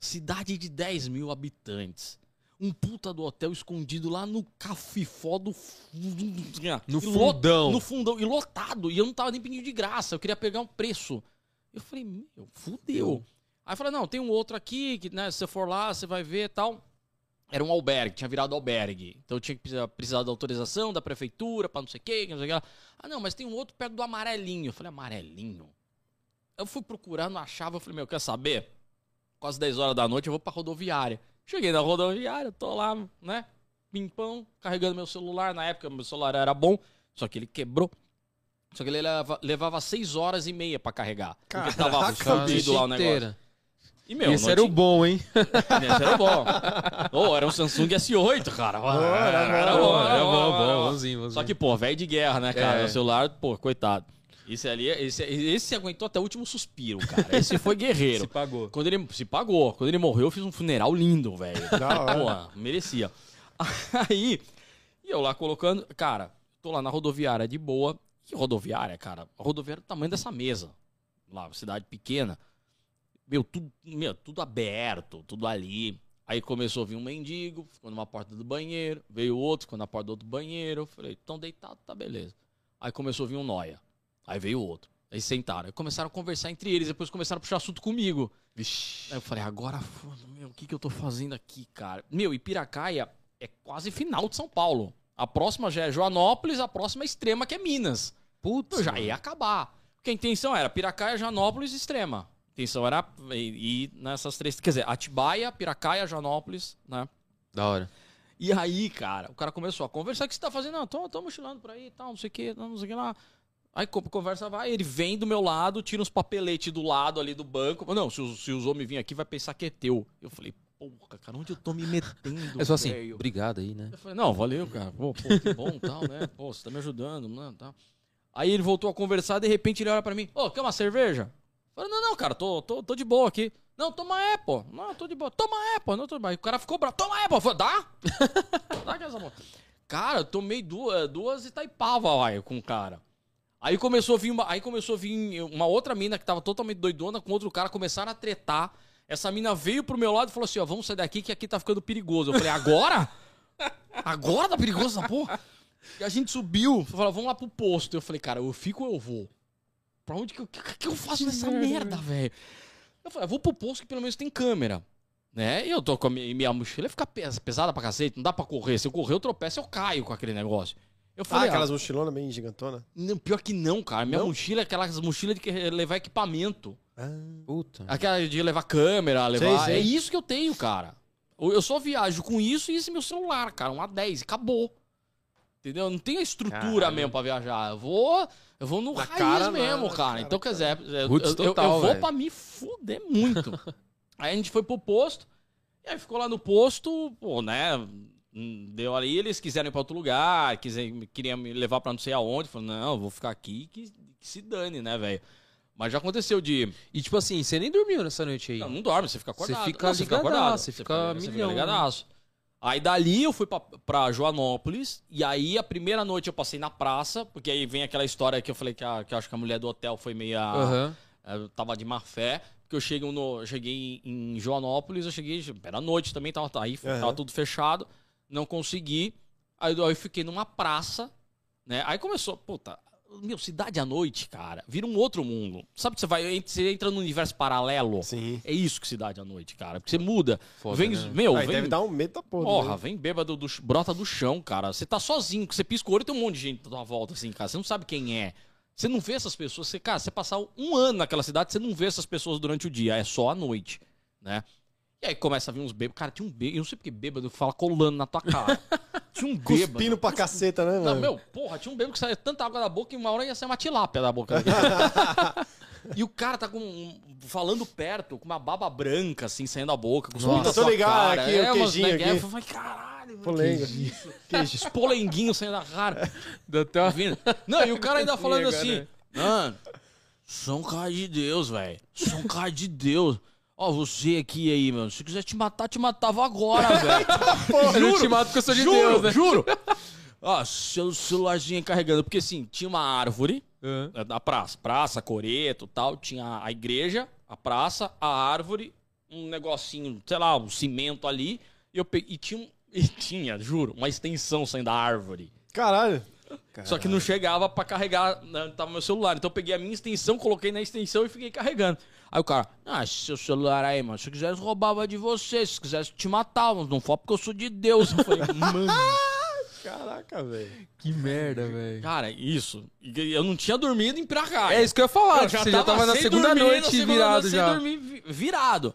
Cidade de 10 mil habitantes. Um puta do hotel escondido lá no cafifó do. fundo. No fundão. No fundão. E lotado. E eu não tava nem pedindo de graça. Eu queria pegar um preço. Eu falei, meu, fudeu. Aí eu falei, não, tem um outro aqui, que né, se você for lá, você vai ver e tal. Era um albergue, tinha virado albergue. Então eu tinha que precisar, da autorização da prefeitura pra não sei o que não sei o que. Ah, não, mas tem um outro perto do amarelinho. Eu falei, amarelinho? Eu fui procurar, não achava. Eu falei, meu, quer saber? Quase 10 horas da noite eu vou pra rodoviária. Cheguei na rodoviária, tô lá, né? Pimpão, carregando meu celular. Na época, meu celular era bom, só que ele quebrou. Só que ele leva- levava 6 horas e meia pra carregar. Porque tava Caraca, fudido lá o negócio. inteira. E, meu, Esse era o tinha- bom, hein? <laughs> Esse era bom. Ô, era um Samsung S8, cara. era bom, era Era bom, era bom, bom, era bom. bonzinho, bonzinho. Só que, pô, velho de guerra, né, cara? É. O celular, pô, coitado. Esse ali, esse, esse aguentou até o último suspiro, cara. Esse foi guerreiro. <laughs> se pagou. Quando ele se pagou. Quando ele morreu, eu fiz um funeral lindo, velho. Porra, merecia. <laughs> Aí, e eu lá colocando. Cara, tô lá na rodoviária de boa. Que rodoviária, cara? A rodoviária é do tamanho dessa mesa. Lá, cidade pequena. Meu, tudo, meu, tudo aberto, tudo ali. Aí começou a vir um mendigo, ficou numa porta do banheiro. Veio outro, ficou na porta do outro banheiro. Eu falei, tão deitado, tá beleza. Aí começou a vir um noia. Aí veio outro. Aí sentaram. Aí começaram a conversar entre eles. Depois começaram a puxar assunto comigo. Vixe. Aí eu falei, agora, meu, o que, que eu tô fazendo aqui, cara? Meu, e Piracaia é quase final de São Paulo. A próxima já é Joanópolis, a próxima é Extrema, que é Minas. Putz. Eu já ia acabar. Porque a intenção era Piracaia, Joanópolis e Extrema. A intenção era ir ir nessas três. Quer dizer, Atibaia, Piracaia, Joanópolis, né? Da hora. E aí, cara, o cara começou a conversar. O que você tá fazendo? Não, tô, tô mochilando por aí e tal, não sei o que, não sei o que lá. Aí co- conversa vai, ele vem do meu lado, tira uns papeletes do lado ali do banco. Não, se os, se os homens virem aqui, vai pensar que é teu. Eu falei, porra, cara, onde eu tô me metendo? <laughs> É só assim, velho? obrigado aí, né? Eu falei, não, valeu, cara. Pô, pô que bom tal, né? Pô, você tá me ajudando, mano, tal. Aí ele voltou a conversar, de repente ele olha pra mim, ô, quer uma cerveja? Eu falei, não, não, cara, tô, tô, tô de boa aqui. Não, toma é, pô. Não, tô de boa. Toma é, pô. Não, tô de boa. Aí o cara ficou bravo. Toma é, pô. Eu falei, dá? <laughs> dá que essa porra. Cara, eu tomei duas, duas Itaipava, vai, com o cara. Aí começou a vir uma, aí começou a vir uma outra mina que tava totalmente doidona com outro cara, começaram a tretar. Essa mina veio pro meu lado e falou assim, ó, vamos sair daqui que aqui tá ficando perigoso. Eu falei, agora? Agora tá perigoso essa porra? E a gente subiu, falou, vamos lá pro posto. Eu falei, cara, eu fico ou eu vou? Pra onde que eu, que, que eu faço nessa merda, velho? Eu falei, eu vou pro posto que pelo menos tem câmera. Né? E eu tô com a minha, minha mochila fica pes- pesada pra cacete, não dá pra correr. Se eu correr, eu tropeço, eu caio com aquele negócio. Eu Ah, falei, aquelas mochilonas bem gigantonas. não, pior que não, cara. Minha Não? mochila é aquelas mochilas de que- levar equipamento. Puta. Aquela de levar câmera, levar. sei. É isso que eu tenho, cara. Eu só viajo com isso e esse meu celular, cara. Um A10, e acabou. Entendeu? Eu Não tenho a estrutura Caralho. mesmo pra viajar. Eu vou. Eu vou no Na raiz cara, mesmo, na- na cara. cara, então, quer dizer, eu, Roots eu- eu- eu total, vou pra me fuder muito. <laughs> aí a gente foi pro posto. E aí ficou lá no posto, pô, né? Hum, Deu ali, eles quiseram ir pra outro lugar, quiser, queriam me levar pra não sei aonde. Falei, não, vou ficar aqui que, que se dane, né, velho? Mas já aconteceu de. E tipo assim, você nem dormiu nessa noite aí. Não, não dorme, você fica Você acordado. fica Não, você fica acordado. você fica milhão, né? ligadaço. Aí dali eu fui pra, pra Joanópolis, e aí a primeira noite eu passei na praça, porque aí vem aquela história que eu falei que, a, que eu acho que a mulher do hotel foi meio. Aham. Eu tava de má fé, porque eu cheguei no, cheguei em Joanópolis, eu cheguei, era noite também, tava, aí Aham. tava tudo fechado, não consegui. Aí eu fiquei numa praça, né? Aí começou, puta, meu, cidade à noite, cara, vira um outro mundo. Sabe que você vai, você entra no universo paralelo? Sim. É isso que cidade à noite, cara, porque você muda. Foda, vem, né? meu, Aí vem, deve dar um medo da porra. Porra, né? vem bêbado do brota do chão, cara. Você tá sozinho, você pisca o olho e tem um monte de gente à tua volta, assim, cara. Você não sabe quem é. Você não vê essas pessoas. Você, cara, você passar um ano naquela cidade, você não vê essas pessoas durante o dia. É só à noite, né? E aí começa a vir uns bêbados. Cara, tinha um bêbado. Eu não sei porque bêbado fala colando na tua cara. <laughs> tinha um bêbado. Cuspindo pra caceta, né, Não, mano? meu, porra, tinha um bêbado que saía tanta água da boca e uma hora ia sair uma tilápia da boca dele. <laughs> e o cara tá com um- falando perto, com uma baba branca, assim, saindo da boca, com os Nossa, tô ligado, cara. aqui, o é, umas queijinho aqui. Eu falei, caralho, mano, Polenga. Esses <laughs> polenguinhos saindo da cara. Deu até uma... Vindo. Não, e o cara ainda falando assim, né? mano, sou um cara de Deus, velho. Sou um cara de Deus. Ó, você aqui aí, mano. Se quiser te matar, te matava agora, <laughs> velho. Eu não te mato porque eu sou de juro, Deus, né? Juro. Ó, seu celularzinho carregando. Porque assim, tinha uma árvore é, da praça. Praça, coreto tal. Tinha a igreja, a praça, a árvore, um negocinho, sei lá, um cimento ali. E eu peguei. E tinha, <laughs> e tinha, juro, uma extensão saindo da árvore. Caralho. Só que não chegava pra carregar, né, tava meu celular. Então eu peguei a minha extensão, coloquei na extensão e fiquei carregando. Aí o cara, ah, esse seu celular aí, mano, se eu quisesse roubava de você, se quisesse te matava, não for porque eu sou de Deus. Eu falei, <laughs> mano, Caraca, velho. Que merda, velho. cara, isso. E Eu não tinha dormido em pra cá. É isso que eu ia falar. você já tava na segunda dormir, noite na segunda virado noite, sem já. dormir, vi- virado.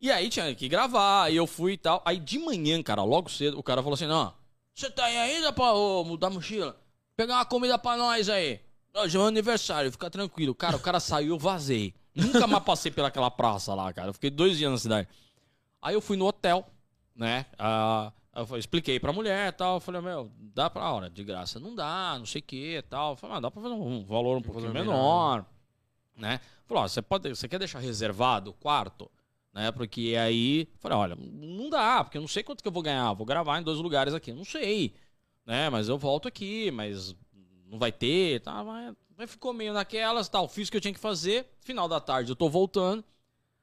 E aí tinha que gravar, aí eu fui e tal. Aí de manhã, cara, logo cedo, o cara falou assim: Não, você tá aí ainda pra ô, mudar a mochila? Pegar uma comida pra nós aí. Hoje é um aniversário, fica tranquilo. Cara, o cara saiu, eu vazei. Nunca mais passei pelaquela praça lá, cara. Eu fiquei dois dias na cidade. Aí eu fui no hotel, né? Ah, eu expliquei pra mulher e tal. Eu falei, meu, dá pra hora, de graça. Não dá, não sei o que e tal. Eu falei, ah, dá pra fazer um valor um pouquinho menor, né? Falou, ó, você, pode, você quer deixar reservado o quarto? Né? Porque aí, falei, olha, não dá, porque eu não sei quanto que eu vou ganhar. Vou gravar em dois lugares aqui, não sei. Né? Mas eu volto aqui, mas não vai ter, tá? Mas, mas ficou meio naquelas, tal. Fiz o que eu tinha que fazer. Final da tarde eu tô voltando.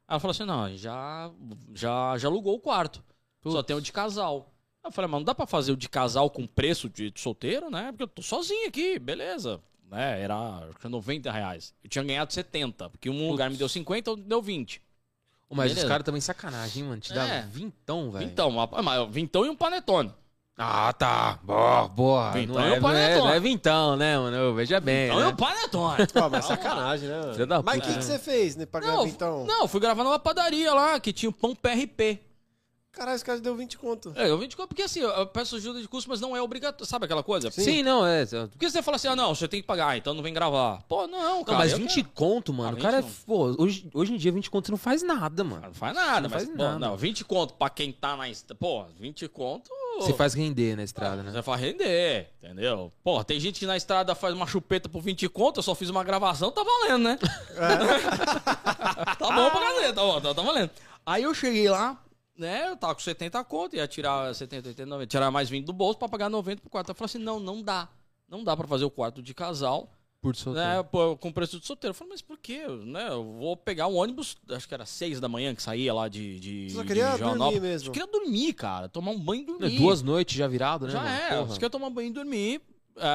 Ela falou assim: não, já, já, já alugou o quarto. Só tem o de casal. Eu falei, mano, não dá pra fazer o de casal com preço de solteiro, né? Porque eu tô sozinho aqui, beleza. Né? Era acho que 90 reais. Eu tinha ganhado 70, porque um lugar me deu 50, outro deu 20. Mas os Beleza. caras também sacanagem, hein, mano. Te dá É. vintão, velho. Uma- mas vintão e um panetone. Ah, tá. Boa, boa. Vintão não, é é, o não, é, panetone. não é vintão, né, mano? Eu, veja bem. Então né? e um panetone. <laughs> Pô, mas sacanagem, né? mano? Da Mas o que, que você fez, né? Pra ganhar Não, vintão? não, fui gravar numa padaria lá, que tinha o pão PRP. Caralho, esse cara deu 20 conto. É, eu 20 conto, porque assim, eu peço ajuda de custo, mas não é obrigatório. Sabe aquela coisa? Sim, não, é. Porque você fala assim, ah, não, você tem que pagar, ah, então não vem gravar. Pô, não, Não, cara. mas eu 20 quero- conto, mano. Ah, o cara é. 20 não. Pô, hoje, hoje em dia 20 conto você não faz nada, mano. Não faz nada, Não mas, faz pô, nada. não, 20 conto pra quem tá na. Pô, 20 conto. Você faz render na estrada, né? Você faz render, entendeu? Pô, tem gente que na estrada faz uma chupeta por 20 conto, eu só fiz uma gravação, tá valendo, né? <laughs> tá bom pra cadê, tá bom, tá, tá valendo. Aí eu cheguei lá, né, eu tava com 70 conto, ia tirar 70, 80, 90, tirar mais 20 do bolso pra pagar 90 pro quarto. Eu falei assim, não, não dá. Não dá pra fazer o quarto de casal, Por solteiro. né, pô, com preço de solteiro. Eu falei, mas por quê? Né, eu vou pegar um ônibus, acho que era 6 da manhã que saía lá de, de, Você só de queria dormir Joanópolis. mesmo. Eu queria dormir, cara, tomar um banho e É, dormir. Duas noites já virado, né? Já mano? é, Porra. você quer tomar banho e dormir. É,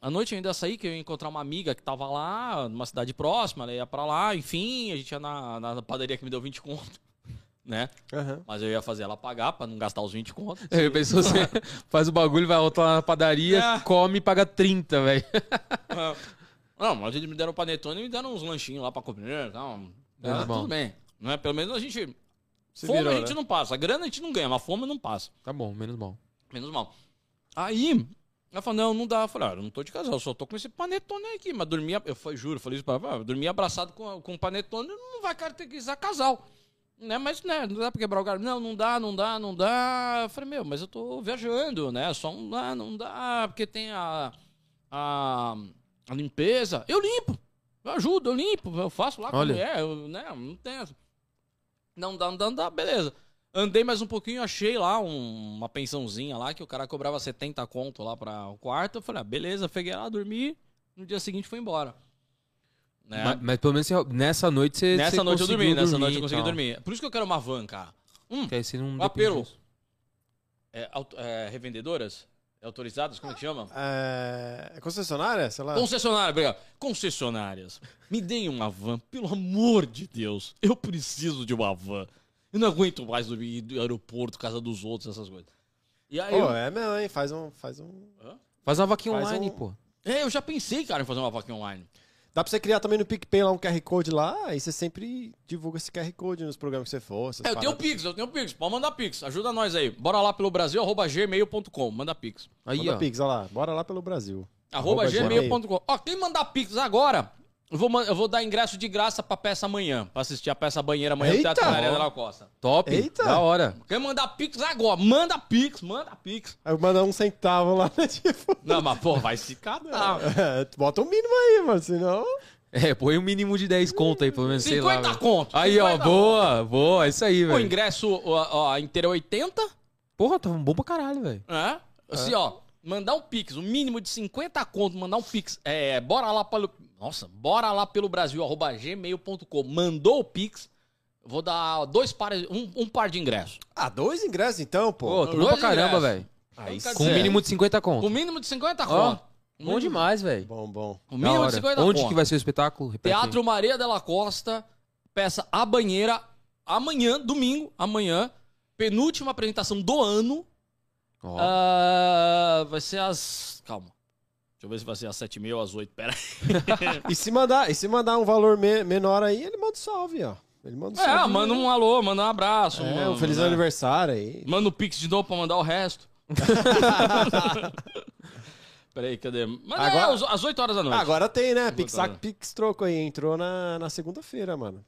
à noite eu ainda saí, que eu ia encontrar uma amiga que tava lá, numa cidade próxima, ela ia pra lá, enfim, a gente ia na, na padaria que me deu 20 conto, né? Aham. Mas eu ia fazer ela pagar pra não gastar os 20 contos. É, pensou você faz o bagulho, vai voltar lá na padaria, É. come e paga 30, velho. Não, mas eles me deram panetone e me deram uns lanchinhos lá pra comer, então, tá mal. tudo bem. Né? Pelo menos a gente... Se fome virou, a gente né? não passa, a grana a gente não ganha, mas fome não passa. Tá bom, menos mal. Menos mal. Aí, ela falou, não, não dá. Eu falei, ah, eu não tô de casal, eu só tô com esse panetone aqui. Mas dormia, eu falei, juro, falei isso pra ela, ah, eu dormia abraçado com, com panetone, não vai caracterizar casal. Né, mas, né, não dá pra quebrar o galho. Não, não dá, não dá, não dá. Eu falei, meu, mas eu tô viajando, né? Só não dá, não dá, porque tem a, a, a limpeza. Eu limpo, eu ajudo, eu limpo, eu faço lá com a Olha. mulher, eu, né, não tem essa. Não dá, não dá, não dá, beleza. Andei mais um pouquinho, achei lá um- uma pensãozinha lá que o cara cobrava 70 conto lá para o quarto. Eu falei, ah, beleza, peguei lá, dormi. No dia seguinte foi embora. Né? Mas, mas pelo menos você- nessa noite você. nessa você noite eu dormi, conseguiu nessa noite dormir eu consegui tal. dormir. Por isso que eu quero uma van, cara. Hum, Que aí você não apelo. é, auto- é, revendedoras? É autorizadas? Como é que chama? É... é concessionária? Sei lá. Concessionária, obrigado. Concessionárias. Me deem uma van, pelo amor de Deus. Eu preciso de uma van. Eu não aguento mais dormir no aeroporto, casa dos outros, essas coisas. E aí, Pô, eu, é mesmo, hein? Faz um. Faz um... Faz uma vaquinha Faz online, um- pô. é, eu já pensei, cara, em fazer uma vaquinha online. Dá pra você criar também no PicPay lá um QR Code lá, aí você sempre divulga esse QR Code nos programas que você for. É, eu tenho. Pix, eu tenho Pix. Pode mandar Pix. Ajuda nós aí. Bora lá pelo Brasil, arroba gmail.com. Manda Pix. Aí, Manda ó. Pix, olha lá. Bora lá pelo Brasil. Arroba Arroba gmail.com. Ó, quem mandar Pix agora, eu vou, eu vou dar ingresso de graça pra peça amanhã. Pra assistir a peça banheira amanhã no Eita! Teatro Maria da Costa. Top. Eita! Da hora. Quem mandar Pix agora, manda Pix, manda Pix. Aí manda um centavo lá, <laughs> né? Tipo. Não, mas pô, vai se catar. É, bota um mínimo aí, mano, senão. É, põe um mínimo de 10 conto aí, pelo menos, sei lá. 50 velho. conto. Aí, ó, 50 boa, boa, é isso aí, O velho. ingresso, ó, ó, inteiro é 80. Porra, tá bom pra caralho, velho. É? Assim, ó, mandar um Pix, um mínimo de 50 conto, mandar um Pix. É, bora lá pelo. Nossa, bora lá pelo Brasil, arroba gmail.com. Mandou o Pix, vou dar dois pares, um, um par de ingressos. Ah, dois ingressos então, pô. Pô, dois pra caramba, velho. aí sim. Com um dizer- mínimo de 50 Com conto. mínimo de 50 Ó, conto. Bom demais, velho. Bom, bom. O mínimo hora. de 50 Onde conto. que vai ser o espetáculo? Repete aí. Teatro Maria Della Costa, peça A Banheira, amanhã, domingo, amanhã, penúltima apresentação do ano. Ó. Ah, vai ser às. Calma. Deixa eu ver se vai ser às 7h30 ou às 8 Pera aí. <laughs> E se mandar, e se mandar um valor me- menor aí, ele manda um salve, ó. Ele manda um É, salve. manda um alô, manda um abraço. É, mano, um feliz né? aniversário aí. Manda o Pix de novo pra mandar o resto. <laughs> Peraí, cadê? Mas é, Agora- às- às 8 horas da noite. Agora tem, né? Pix. Pix troco aí. Entrou na, na segunda-feira, mano.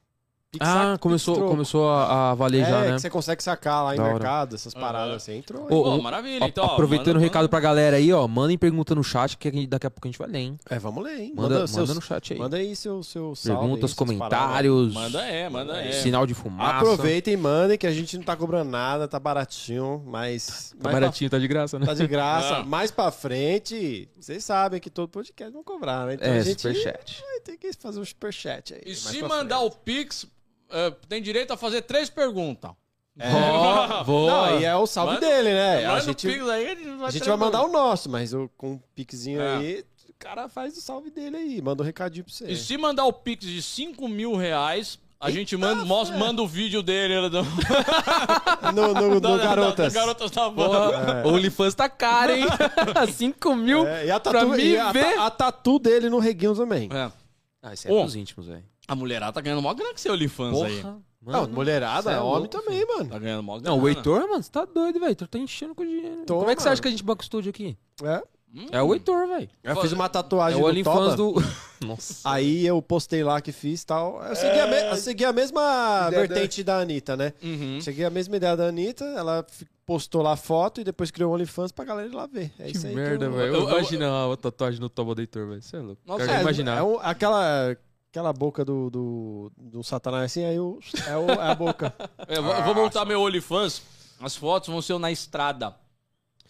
Ah, começou, troco. começou a, a valer É, já, né? que você consegue sacar lá em Da hora. mercado, essas paradas Aham. assim. Entrou. Ô. Pô, ô, maravilha, A- então. ó, Aproveitando manda- o recado pra galera aí, ó. Mandem pergunta no chat que aqui- daqui a pouco a gente vai ler, hein? É, vamos ler, hein? Manda, manda, seus- no chat aí. manda aí seu, seu salve Perguntas, aí, comentários. Manda é, manda é. Sinal de fumaça. Aproveitem e mandem, que a gente não tá cobrando nada, tá baratinho, mas. Tá baratinho, tá de graça, né? pra- Tá de graça. Ah. Mais pra frente, vocês sabem que todo podcast vão cobrar, né? Então É, a gente superchat. vai ter que fazer um superchat aí. E se pra mandar o Pix, é, tem direito a fazer três perguntas. <laughs> Boa. Não, e é o salve Manda- dele, né? A o gente, Pix aí, a gente vai, a gente vai mandar o nosso, mas o, com um pixinho É. aí, o cara faz o salve dele aí, manda um recadinho pra você. E se mandar o Pix de 5 mil reais, a gente manda, mostra, manda o vídeo dele. né, Do, <laughs> No, no, no <laughs> da- Garotas. da Garotas da. Porra, o OnlyFans tá caro, hein? 5 mil É, e a pra tatu, me e a, ver. a tatu dele no reguinho também. É. Ah, isso é Ô. pros íntimos, velho. A mulherada tá ganhando mó grana que seu OnlyFans aí. Porra. Não, mulherada, é homem louco, também, mano. Tá ganhando mó Não, o grana. Heitor, mano, você tá doido, velho. O Heitor tá enchendo com dinheiro. Tô, Como é que você mano. acha que a gente banca o estúdio aqui? É. Hum. É o Heitor, velho. Eu fiz uma É tatuagem o no OnlyFans Toba. do. <laughs> Nossa. Aí eu postei lá que fiz e tal. Eu segui, a, me- eu segui a mesma Ideia vertente da Anitta, né? Uhum. Segui a mesma ideia da Anitta, ela postou lá a foto e depois criou o OnlyFans pra galera ir lá ver. É Que isso aí. merda, velho. eu- eu- Imagina a tatuagem no toba do Heitor, velho. Você é louco. Nossa, Quero É, imaginar. é um- aquela, aquela boca do, do, do satanás assim, aí o, é, o- é a boca. <laughs> Eu vou, eu vou montar meu OnlyFans. As fotos vão ser eu na estrada.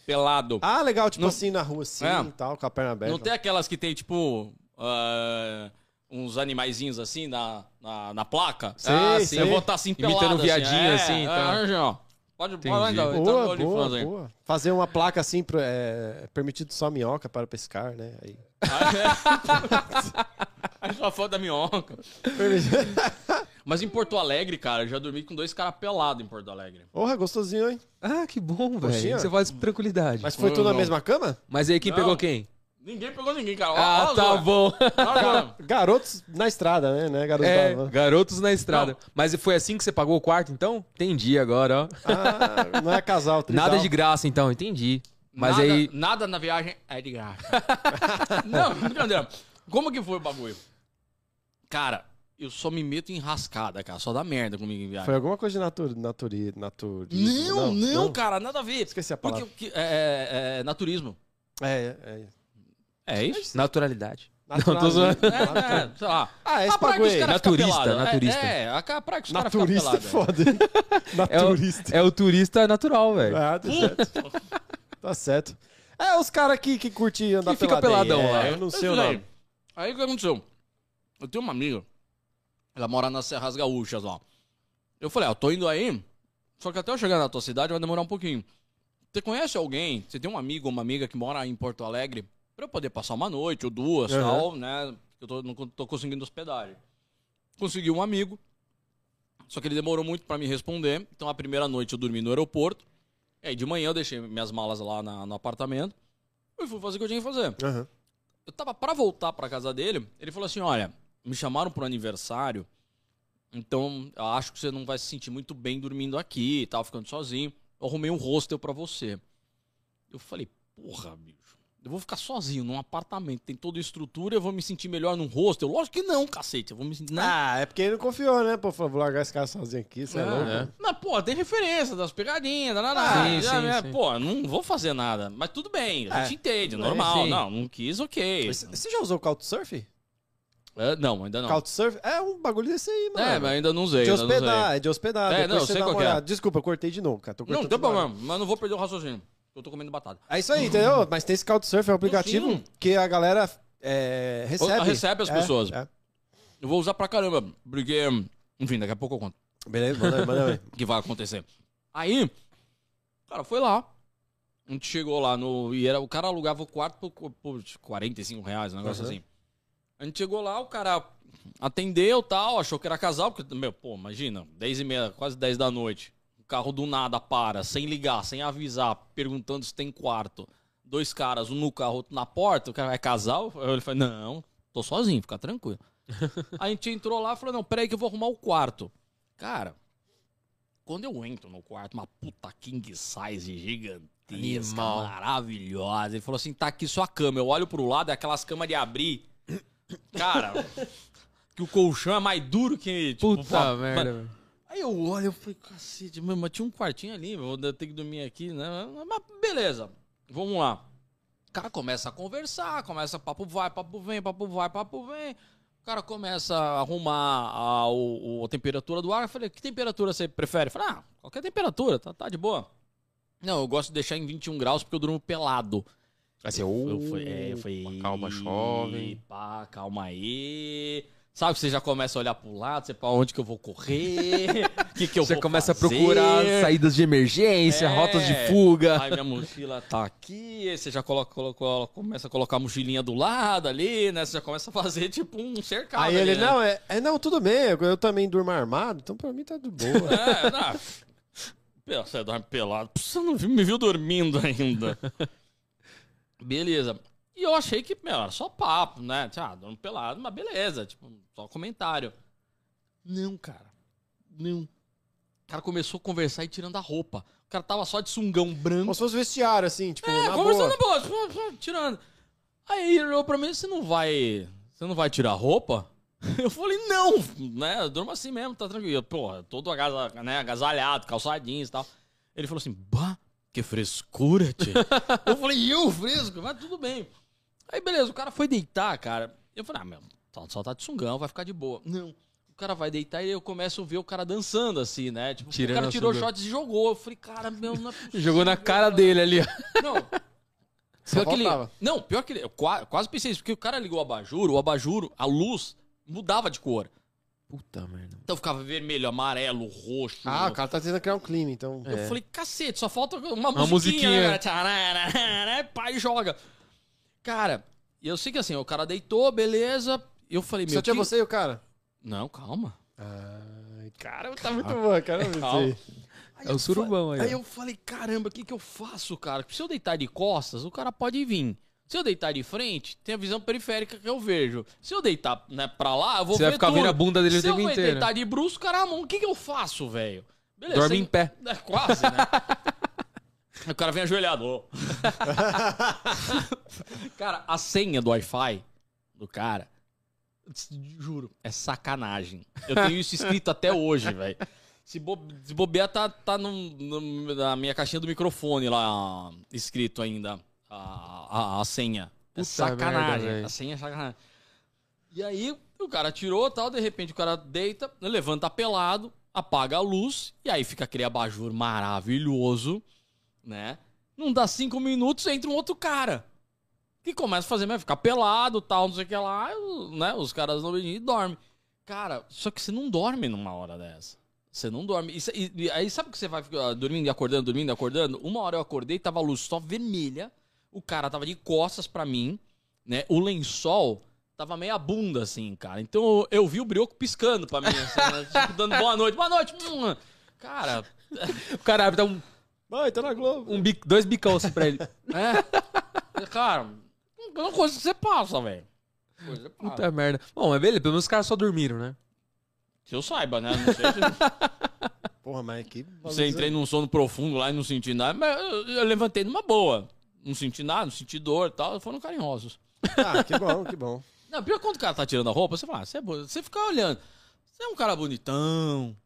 Pelado. Ah, legal, tipo Não- assim, na rua assim É. e tal, com a perna aberta. Não tem aquelas que tem, tipo, ah, uns animaizinhos assim na, na, na placa? Sei, ah, sei. Eu vou estar assim pelado. Imitando viadinho, é, assim, é, tá. é, ó. Pode, Entendi. pode entrar, entrar no Boa, OnlyFans boa, aí. boa. Fazer uma placa assim, pro- é, permitido só minhoca para pescar, né? Aí. <laughs> Aí só foto da minhoca. <laughs> Mas em Porto Alegre, cara, eu já dormi com dois caras pelados em Porto Alegre. Porra, gostosinho, hein? Ah, que bom, velho. Coxinha? Você faz com tranquilidade. Mas Mas, foi tudo na Não. mesma cama? aí quem Não. pegou quem? Ninguém pegou ninguém, cara. Ó, Ah, ó, tá ó. bom. Ó. Garotos na estrada, né? né? Garotos É, da- garotos na estrada. Mas foi assim que você pagou o quarto, então? Entendi agora, ó. Ah, não é casal, <laughs> trisal. Nada de graça, então, entendi. Mas nada, aí. Nada na viagem é de graça. <laughs> não, brincadeira. Como que foi o bagulho? Cara, eu só me meto em rascada, cara. Só dá merda comigo em viagem. Foi alguma coisa de natur, naturi, naturismo? Não, não, cara, nada a ver. Esqueci a Porque palavra. que- é, é, é naturismo. É, é, é. É isso? Naturalidade. Natural- tô zoando. É, é, sei lá. Ah, esse a praia que Naturista, pelados. naturista. É, é, a praia que os caras ficam Naturista é pelados. foda. hein? <laughs> É o, Naturista. é o turista natural, velho. Ah, tá certo. tá certo. É, os caras que, que curtem andar Que fica peladão peladão lá. É, eu não sei o nome. Aí o que aconteceu? Eu tenho uma amiga, ela mora nas Serras Gaúchas, ó. Eu falei, ah, eu tô indo aí, só que até eu chegar na tua cidade vai demorar um pouquinho. Você conhece alguém, você tem um amigo ou uma amiga que mora em Porto Alegre, pra eu poder passar uma noite ou duas, Uhum. tal, né? Eu tô, não tô conseguindo hospedagem. Consegui um amigo, só que ele demorou muito pra me responder, então a primeira noite eu dormi no aeroporto, e aí de manhã eu deixei minhas malas lá na- no apartamento, e fui fazer o que eu tinha que fazer Aham. eu tava pra voltar pra casa dele, ele falou assim: olha, me chamaram pro aniversário, então eu acho que você não vai se sentir muito bem dormindo aqui e tal, ficando sozinho. Eu arrumei um hostel pra você. Eu falei, porra, bicho. Eu vou ficar sozinho num apartamento, tem toda a estrutura, eu vou me sentir melhor num hostel? Lógico que não, cacete. Eu vou me sentir. Não, Ah, é porque ele não confiou, né? Pô, vou largar esse cara sozinho aqui, você é, louco. é. Mas, pô, tem referência das pegadinhas, da Ah, nada. sim, sim, sim. Pô, não vou fazer nada. Mas tudo bem, a É. gente entende, É, normal. Não, não quis, ok. Você já usou Couchsurf? É, não, ainda não. Couchsurf é um bagulho desse aí, mano. É, mas ainda não usei. De hospedar, é de hospedar. É, não, eu sei dá qual é. Desculpa, eu cortei de novo, cara. Não, não tem problema, mas não vou perder o raciocínio. Eu tô comendo batata. É isso aí, entendeu? <laughs> Mas tem esse Couchsurf, é um aplicativo Sim. que a galera é, recebe. recebe as É, pessoas. é. Eu vou usar pra caramba, porque. Enfim, daqui a pouco eu conto Beleza, manda manda <laughs> que vai acontecer. Aí, o cara foi lá. A gente chegou lá no. E era, o cara alugava o quarto por, por 45 reais, um negócio Uhum. assim. A gente chegou lá, o cara atendeu tal, achou que era casal, porque, meu, pô, imagina, 10 e meia, quase 10 da noite. O carro do nada para, sem ligar, sem avisar, perguntando se tem quarto. Dois caras, um no carro, outro na porta. O cara é casal? Ele falou, não, tô sozinho, fica tranquilo. <laughs> a gente entrou lá e falou, não, peraí que eu vou arrumar o quarto. Cara, quando eu entro no quarto, uma puta king size gigantesca, Animal. maravilhosa. Ele falou assim, tá aqui sua cama. Eu olho pro lado, é aquelas camas de abrir. Cara, que o colchão é mais duro que... Tipo, Puta pô, merda. Aí eu olho, eu falei, cacete, meu, mas tinha um quartinho ali, eu tenho que dormir aqui, né? Mas beleza, vamos lá. O cara começa a conversar, começa papo vai, papo vem, papo vai, papo vem. O cara começa a arrumar a, o- a temperatura do ar. Eu falei, que temperatura você prefere? Eu falei, ah, qualquer temperatura, tá, tá de boa. Não, eu gosto de deixar em 21 graus porque eu durmo pelado. Assim, Eu fui, é, eu fui. Opa, calma, jovem. Pá, calma aí. Sabe que você já começa a olhar pro lado, você pra onde que eu vou correr, o <laughs> que, que eu Você vou começa a fazer. procurar saídas de emergência, É. rotas de fuga. Aí minha mochila tá aqui, aí você já coloca, coloca- começa a colocar a mochilinha do lado ali, né? Você já começa a fazer tipo um cercado. Aí ali, ele, né? não, é, é, não, tudo bem, eu, também durmo armado, então pra mim tá de boa. <laughs> É, não. Você dorme pelado. Você não me viu dormindo ainda. <laughs> beleza. E eu achei que, meu, era só papo, né? Ah, dorme pelado, mas beleza. Tipo, só comentário. Não, cara. Não. O cara começou a conversar e tirando a roupa. O cara tava só de sungão branco. Como se fosse vestiário, assim, tipo, É, na conversando boa. na boa, tipo, tirando. Aí ele olhou pra mim, você não vai. Você não vai tirar a roupa? <laughs> Eu falei, não, né? Eu durmo assim mesmo, tá tranquilo. Porra, todo agasa, né, agasalhado, calçadinhos e tal. Ele falou assim, bah, que frescura, tio. <laughs> eu falei, eu fresco, mas tudo bem. Aí beleza, o cara foi deitar, cara. Eu falei, ah, meu, só- só tá de sungão, vai ficar de boa. Não. O cara vai deitar e eu começo a ver o cara dançando assim, né? Tipo, Tirando o cara tirou shorts e jogou. Eu falei, cara, meu, não é possível. Jogou na cara dele ali, ó. Não. <laughs> Só Pior que ele, faltava. não, pior que ele, eu qua- quase pensei isso, porque o cara ligou o abajur, o abajur, a luz mudava de cor. Puta merda. Então ficava vermelho, amarelo, roxo. Ah, o cara tá tentando criar um clima, então. Eu É. falei, cacete, só falta uma, Uma musiquinha. musiquinha. né, cara? <laughs> Pai, joga. Cara, eu sei que assim, o cara deitou, beleza. Eu falei, meu Só tinha que- você e o cara? Não, calma. Ai, cara, tá muito bom, cara. Calma. É o eu surubão aí, Aí ó. eu falei, caramba, o que, que eu faço, cara? Se eu deitar de costas, o cara pode vir. Se eu deitar de frente, tem a visão periférica que eu vejo. Se eu deitar né, pra lá, eu vou Você ver vai ficar tudo. vendo a bunda dele o Se eu tempo vou inteiro. deitar de bruxo, cara, mão, o que, que eu faço, velho? Beleza. Dorme você- em pé. <laughs> É, quase, né? <laughs> o cara vem ajoelhado. <laughs> cara, a senha do Wi-Fi do cara, juro, é sacanagem. Eu tenho isso escrito até hoje, velho. Se, bo se bobear, tá, tá no- no- na minha caixinha do microfone lá, escrito ainda, a, a, a senha. É Puta sacanagem. merda, a senha é sacanagem. E aí, o cara tirou tal, de repente o cara deita, levanta pelado, apaga a luz, e aí fica aquele abajur maravilhoso, né? Não dá cinco minutos, entra um outro cara. Que começa a fazer, vai ficar pelado, tal, não sei o que lá, né? Os caras não e dormem. Cara, só que você não dorme numa hora dessa. Você não dorme. E, e- aí sabe que você vai dormindo e acordando, dormindo e acordando? Uma hora eu acordei, tava a luz só vermelha, o cara tava de costas pra mim, né? O lençol tava meia bunda, assim, cara. Então eu, vi o brioco piscando pra mim, assim, né? <laughs> tipo, dando boa noite, boa noite. hum. Cara, <laughs> O cara abre, dá um, Vai, tá na Globo. um bico, dois bicão assim pra ele. <laughs> é. Cara, é uma coisa que você passa, velho. Coisa passa. Puta merda. Bom, mas beleza, pelo menos os caras só dormiram, né? Que eu saiba, né? Não sei se Porra, mas que. você entrei num sono profundo lá e não senti nada, mas eu, eu levantei numa boa. Não senti nada, não senti dor e tal, foram carinhosos. Ah, que bom, que bom. Não, pior quando o cara tá tirando a roupa, você fala, ah, você é bo- você fica olhando. Você é um cara bonitão,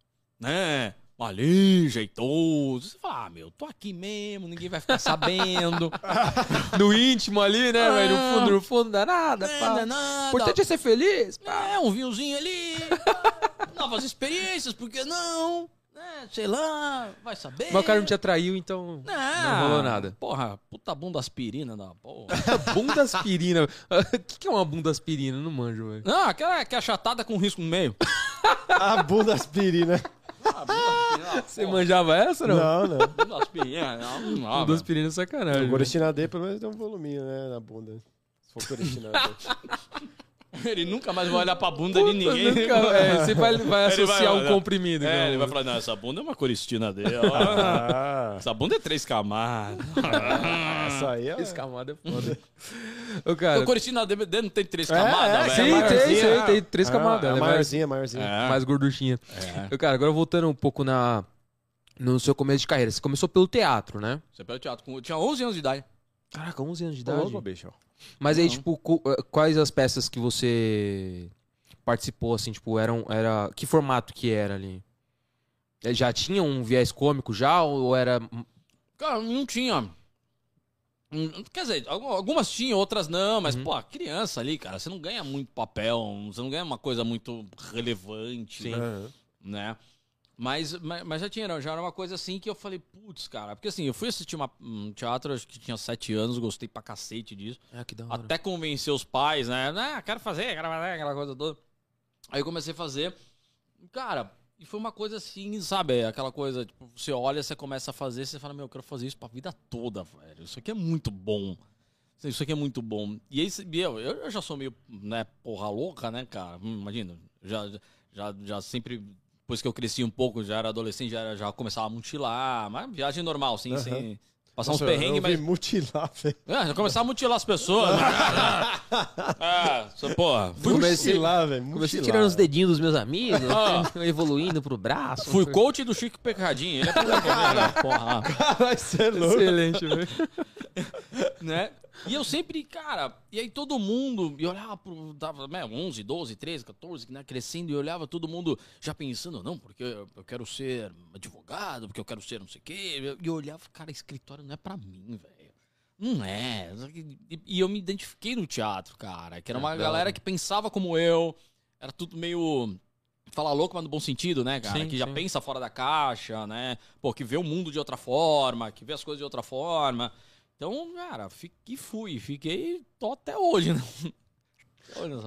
né? Ali, jeitoso. Você fala, ah, meu, tô aqui mesmo, ninguém vai ficar sabendo. <laughs> No íntimo ali, né, Ah. velho? No fundo, no fundo, não dá nada, É, pá. não é nada. O importante é ser feliz. É, um vinhozinho ali. novas experiências, por que não? É, sei lá, vai saber. Mas o cara não te atraiu, então Não, não rolou nada. Porra, puta bunda aspirina da porra. <laughs> bunda aspirina. O que, que é uma bunda aspirina? Não manjo, velho. Não, aquela que é achatada com risco no meio. <laughs> A bunda aspirina. Ah, bunda aspirina. Você manjava essa, não? Não, não. Bunda aspirina, não, não, Bunda velho. aspirina é sacanagem. O Gorestina D pelo menos tem um voluminho, né, na bunda. Se for Gorestina D. <laughs> <laughs> Ele nunca mais vai olhar pra bunda Puta, de ninguém. nunca- é, você vai, vai associar vai- um comprimido. É, então. ele vai falar, não, essa bunda é uma coristina dele. ó. Ah, essa bunda é três camadas. isso aí é. Esse camada é foda. Ô, cara, o coristina dele não tem três É, camadas, é, velho. sim, maiorzinha. tem, tem, tem três Ah, camadas. é né? maiorzinha, maiorzinha. É. mais gorduchinha. É. Ô, Cara, agora voltando um pouco na, no seu começo de carreira. Você começou pelo teatro, né? Você pega o teatro com... Tinha 11 anos de idade. Caraca, 11 anos de Ô, idade. bicho. Mas aí, Não. tipo, eh, quais as peças que você participou, assim, tipo, eram, era... Que formato que era ali? Eh, Já tinha um viés cômico já ou era... Cara, não tinha. Hum, Quer dizer, algu- algumas tinham, outras não, mas, Uhum. pô, criança ali, cara, você não ganha muito papel, você não ganha uma coisa muito relevante, Sim. Aham. né? Mas, mas, mas já tinha, já era uma coisa assim que eu falei, putz, cara, porque assim, eu fui assistir uma- um teatro, acho que tinha sete anos, gostei pra cacete disso. Ah, que da hora. Até convencer os pais, né? Ah, quero fazer, quero fazer, aquela coisa toda. Aí eu comecei a fazer. Cara, e foi uma coisa assim, sabe? Aquela coisa, tipo, você olha, você começa a fazer, você fala, meu, eu quero fazer isso pra vida toda, velho. Isso aqui é muito bom. Isso aqui é muito bom. E aí, eu, eu já sou meio, né, porra louca, né, cara? Hum, Imagina, já, já, já sempre, depois que eu cresci um pouco, já era adolescente, já, era- já começava a mochilar, mas viagem normal, sim, Aham. sem, Passar uns perrengues, eu mas. mutilar, velho. É, já começar a mutilar as pessoas. né? ah, porra. <laughs> Fui, Comecei- Mutilar, velho. Comecei mutilar. tirando os dedinhos dos meus amigos, evoluindo pro braço. fui coach do Chico Pecadinho. Ele é <laughs> merda, porra. Caralho, você é louco. Excelente, velho. <laughs> né? E eu sempre, cara, e aí todo mundo, e olhava pro, dava, né, 11, 12, 13, 14, né, crescendo, e olhava todo mundo já pensando, não, porque eu quero ser advogado, porque eu quero ser não sei o quê. E eu olhava, cara, escritório não é pra mim, velho. Não é. E, eu me identifiquei no teatro, cara, que era uma É, galera que pensava como eu, era tudo meio... Falar louco, mas no bom sentido, né, cara? Sim, que já sim. pensa fora da caixa, né? Pô, que vê o mundo de outra forma, que vê as coisas de outra forma. Então, cara, fiquei, fui, fiquei, tô até hoje, <laughs> né?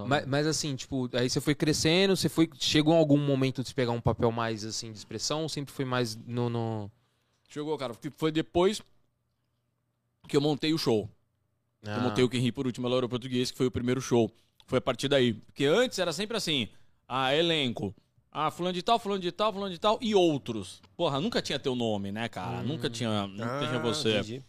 Mas, mas assim, tipo, aí você foi crescendo, você foi. Chegou em algum momento de se pegar um papel mais assim de expressão, sempre foi mais no. no... Chegou, cara, foi depois que eu montei o show. Ah, Eu montei o Quem Ri por Último Ela Português, que foi o primeiro show. Foi a partir daí. Porque antes era sempre assim, ah, elenco. Ah, fulano de tal, fulano de tal, fulano de tal e outros. Porra, nunca tinha teu nome, né, cara? Nunca tinha, nunca tinha Ah, você. entendi.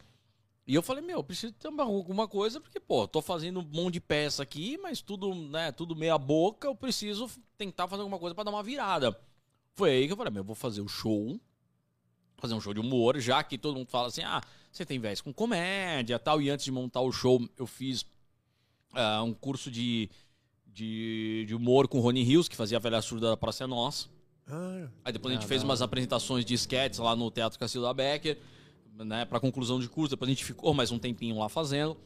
E eu falei, meu, eu preciso ter uma- alguma coisa, porque, pô, tô fazendo um monte de peça aqui, mas tudo, né, tudo meia boca, eu preciso tentar fazer alguma coisa pra dar uma virada. Foi aí que eu falei, meu, eu vou fazer o show, fazer um show de humor, já que todo mundo fala assim, ah, você tem vez com comédia tal, e antes de montar o show, eu fiz ah, um curso de, de, de humor com o Rony Rios, que fazia a velha surda da Praça é Nossa. Ah, Aí depois a gente fez umas apresentações de sketches lá no Teatro Castilho da Becker, né, pra conclusão de curso. Depois a gente ficou mais um tempinho lá fazendo.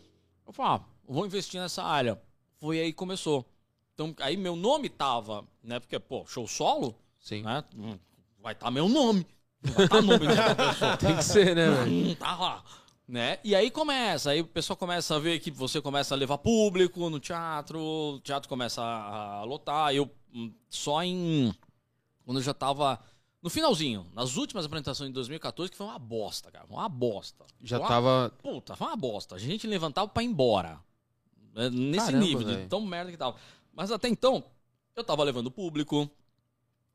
Eu falei, ah, vou investir nessa área. Foi aí que começou. Então, aí meu nome tava, né, porque, pô, show solo, Sim. né, vai estar meu nome. Vai estar nome. <laughs> Tem que ser, né? Hum, tá lá. Né? E aí começa, aí o pessoal começa a ver que você começa a levar público no teatro, o teatro começa a, a lotar. Eu hum, só em. Quando eu já tava. No finalzinho, nas últimas apresentações de 2014, que foi uma bosta, cara. Uma bosta. Já Foi uma tava. Puta, foi uma bosta. A gente levantava pra ir embora. É, Nesse Caramba, nível, de velho. tão merda que tava. Mas até então, eu tava levando público,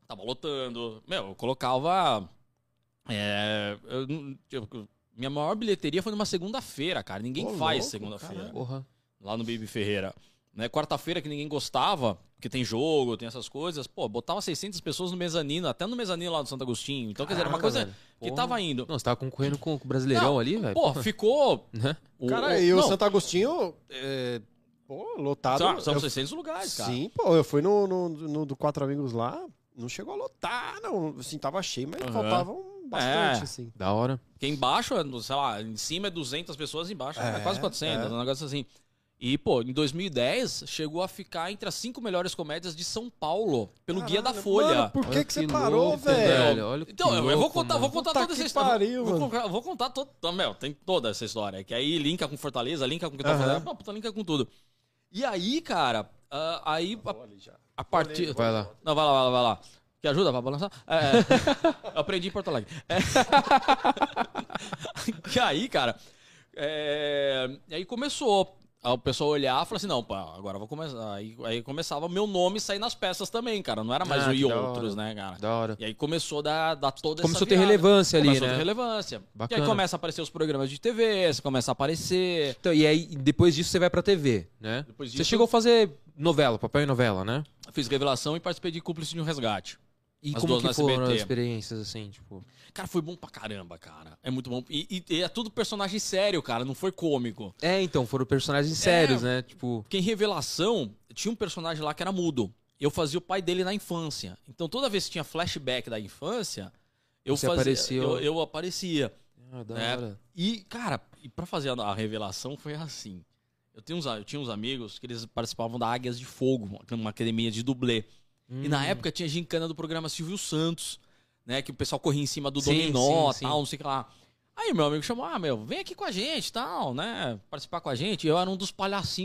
tava lotando. Meu, eu colocava. é, eu minha maior bilheteria foi numa segunda-feira, cara. Ninguém Ô, faz louco, segunda-feira. Lá no Baby Ferreira. Né, Quarta-feira que ninguém gostava, porque tem jogo, tem essas coisas. Pô, botava 600 pessoas no mezanino, até no mezanino lá do Santo Agostinho. Então, quer dizer, era uma Caraca, coisa velho. que Porra. tava indo. Não, você tava concorrendo com o Brasileirão Não, ali, velho? Pô, ficou. Né? o- Cara, o- e o não, Santo Agostinho, é, pô, lotado. São, são eu- 600 lugares, cara. Sim, pô, eu fui no, no, no do Quatro Amigos lá, não chegou a lotar, não. Assim, tava cheio, mas Aham. faltavam bastante, É. assim. Da hora. Porque embaixo, é, sei lá, em cima é 200 pessoas, embaixo é, É, quase 400, é. um negócio assim. E, pô, em 2010, chegou a ficar entre as cinco melhores comédias de São Paulo, pelo Guia da Caralho, Folha. Mano, por que, Olha que você que parou, louco, velho? velho. Olha que Então, eu- eu vou louco, contar, vou contar Puta toda essa que história. pariu, vou, mano. contar- vou contar todo. Meu, tem toda essa história. Que aí linka com Fortaleza, linka com o que tá Aham. fazendo. Pô, puta, linka com tudo. E aí, cara, ah, aí a, a partir. Vai lá. Não, vai lá, vai lá, vai lá. Que ajuda pra balançar? É, <laughs> eu aprendi em Porto Alegre. É. <laughs> que aí, cara, é, e aí começou. Aí o pessoal olhar e falar assim, não, pá, agora eu vou começar. Aí, aí começava meu nome sair nas peças também, cara. Não era mais Ah, o e outros, hora. né, cara? Da hora. E aí começou a dar, dar toda Começou essa a ter virada. relevância ali, Começou a né? ter relevância. Bacana. E aí começa a aparecer os programas de TV, você começa a aparecer. Então, e aí, depois disso, você vai pra TV, né? Depois Você disso- chegou a fazer novela, papel e novela, né? Fiz revelação e participei de Cúmplice de um Resgate. E As como duas que foram as experiências, assim, tipo... Cara, foi bom pra caramba, cara. É muito bom. E, e- e é tudo personagem sério, cara. Não foi cômico. É, então, foram personagens sérios, né? Tipo, Porque em Revelação, tinha um personagem lá que era mudo. Eu fazia o pai dele na infância. Então toda vez que tinha flashback da infância, eu Você fazia. aparecia- Eu, eu aparecia. ah, da É. hora. E, cara, e pra fazer a, a revelação foi assim. Eu, tenho uns, eu tinha uns amigos que eles participavam da Águias de Fogo, uma academia de dublê. E Hum. na época tinha gincana do programa Silvio Santos, né? Que o pessoal corria em cima do Sim, dominó sim, sim. tal, não sei o que lá. Aí meu amigo chamou, ah, meu, vem aqui com a gente tal, né? Participar com a gente. Eu era um dos palhacinhos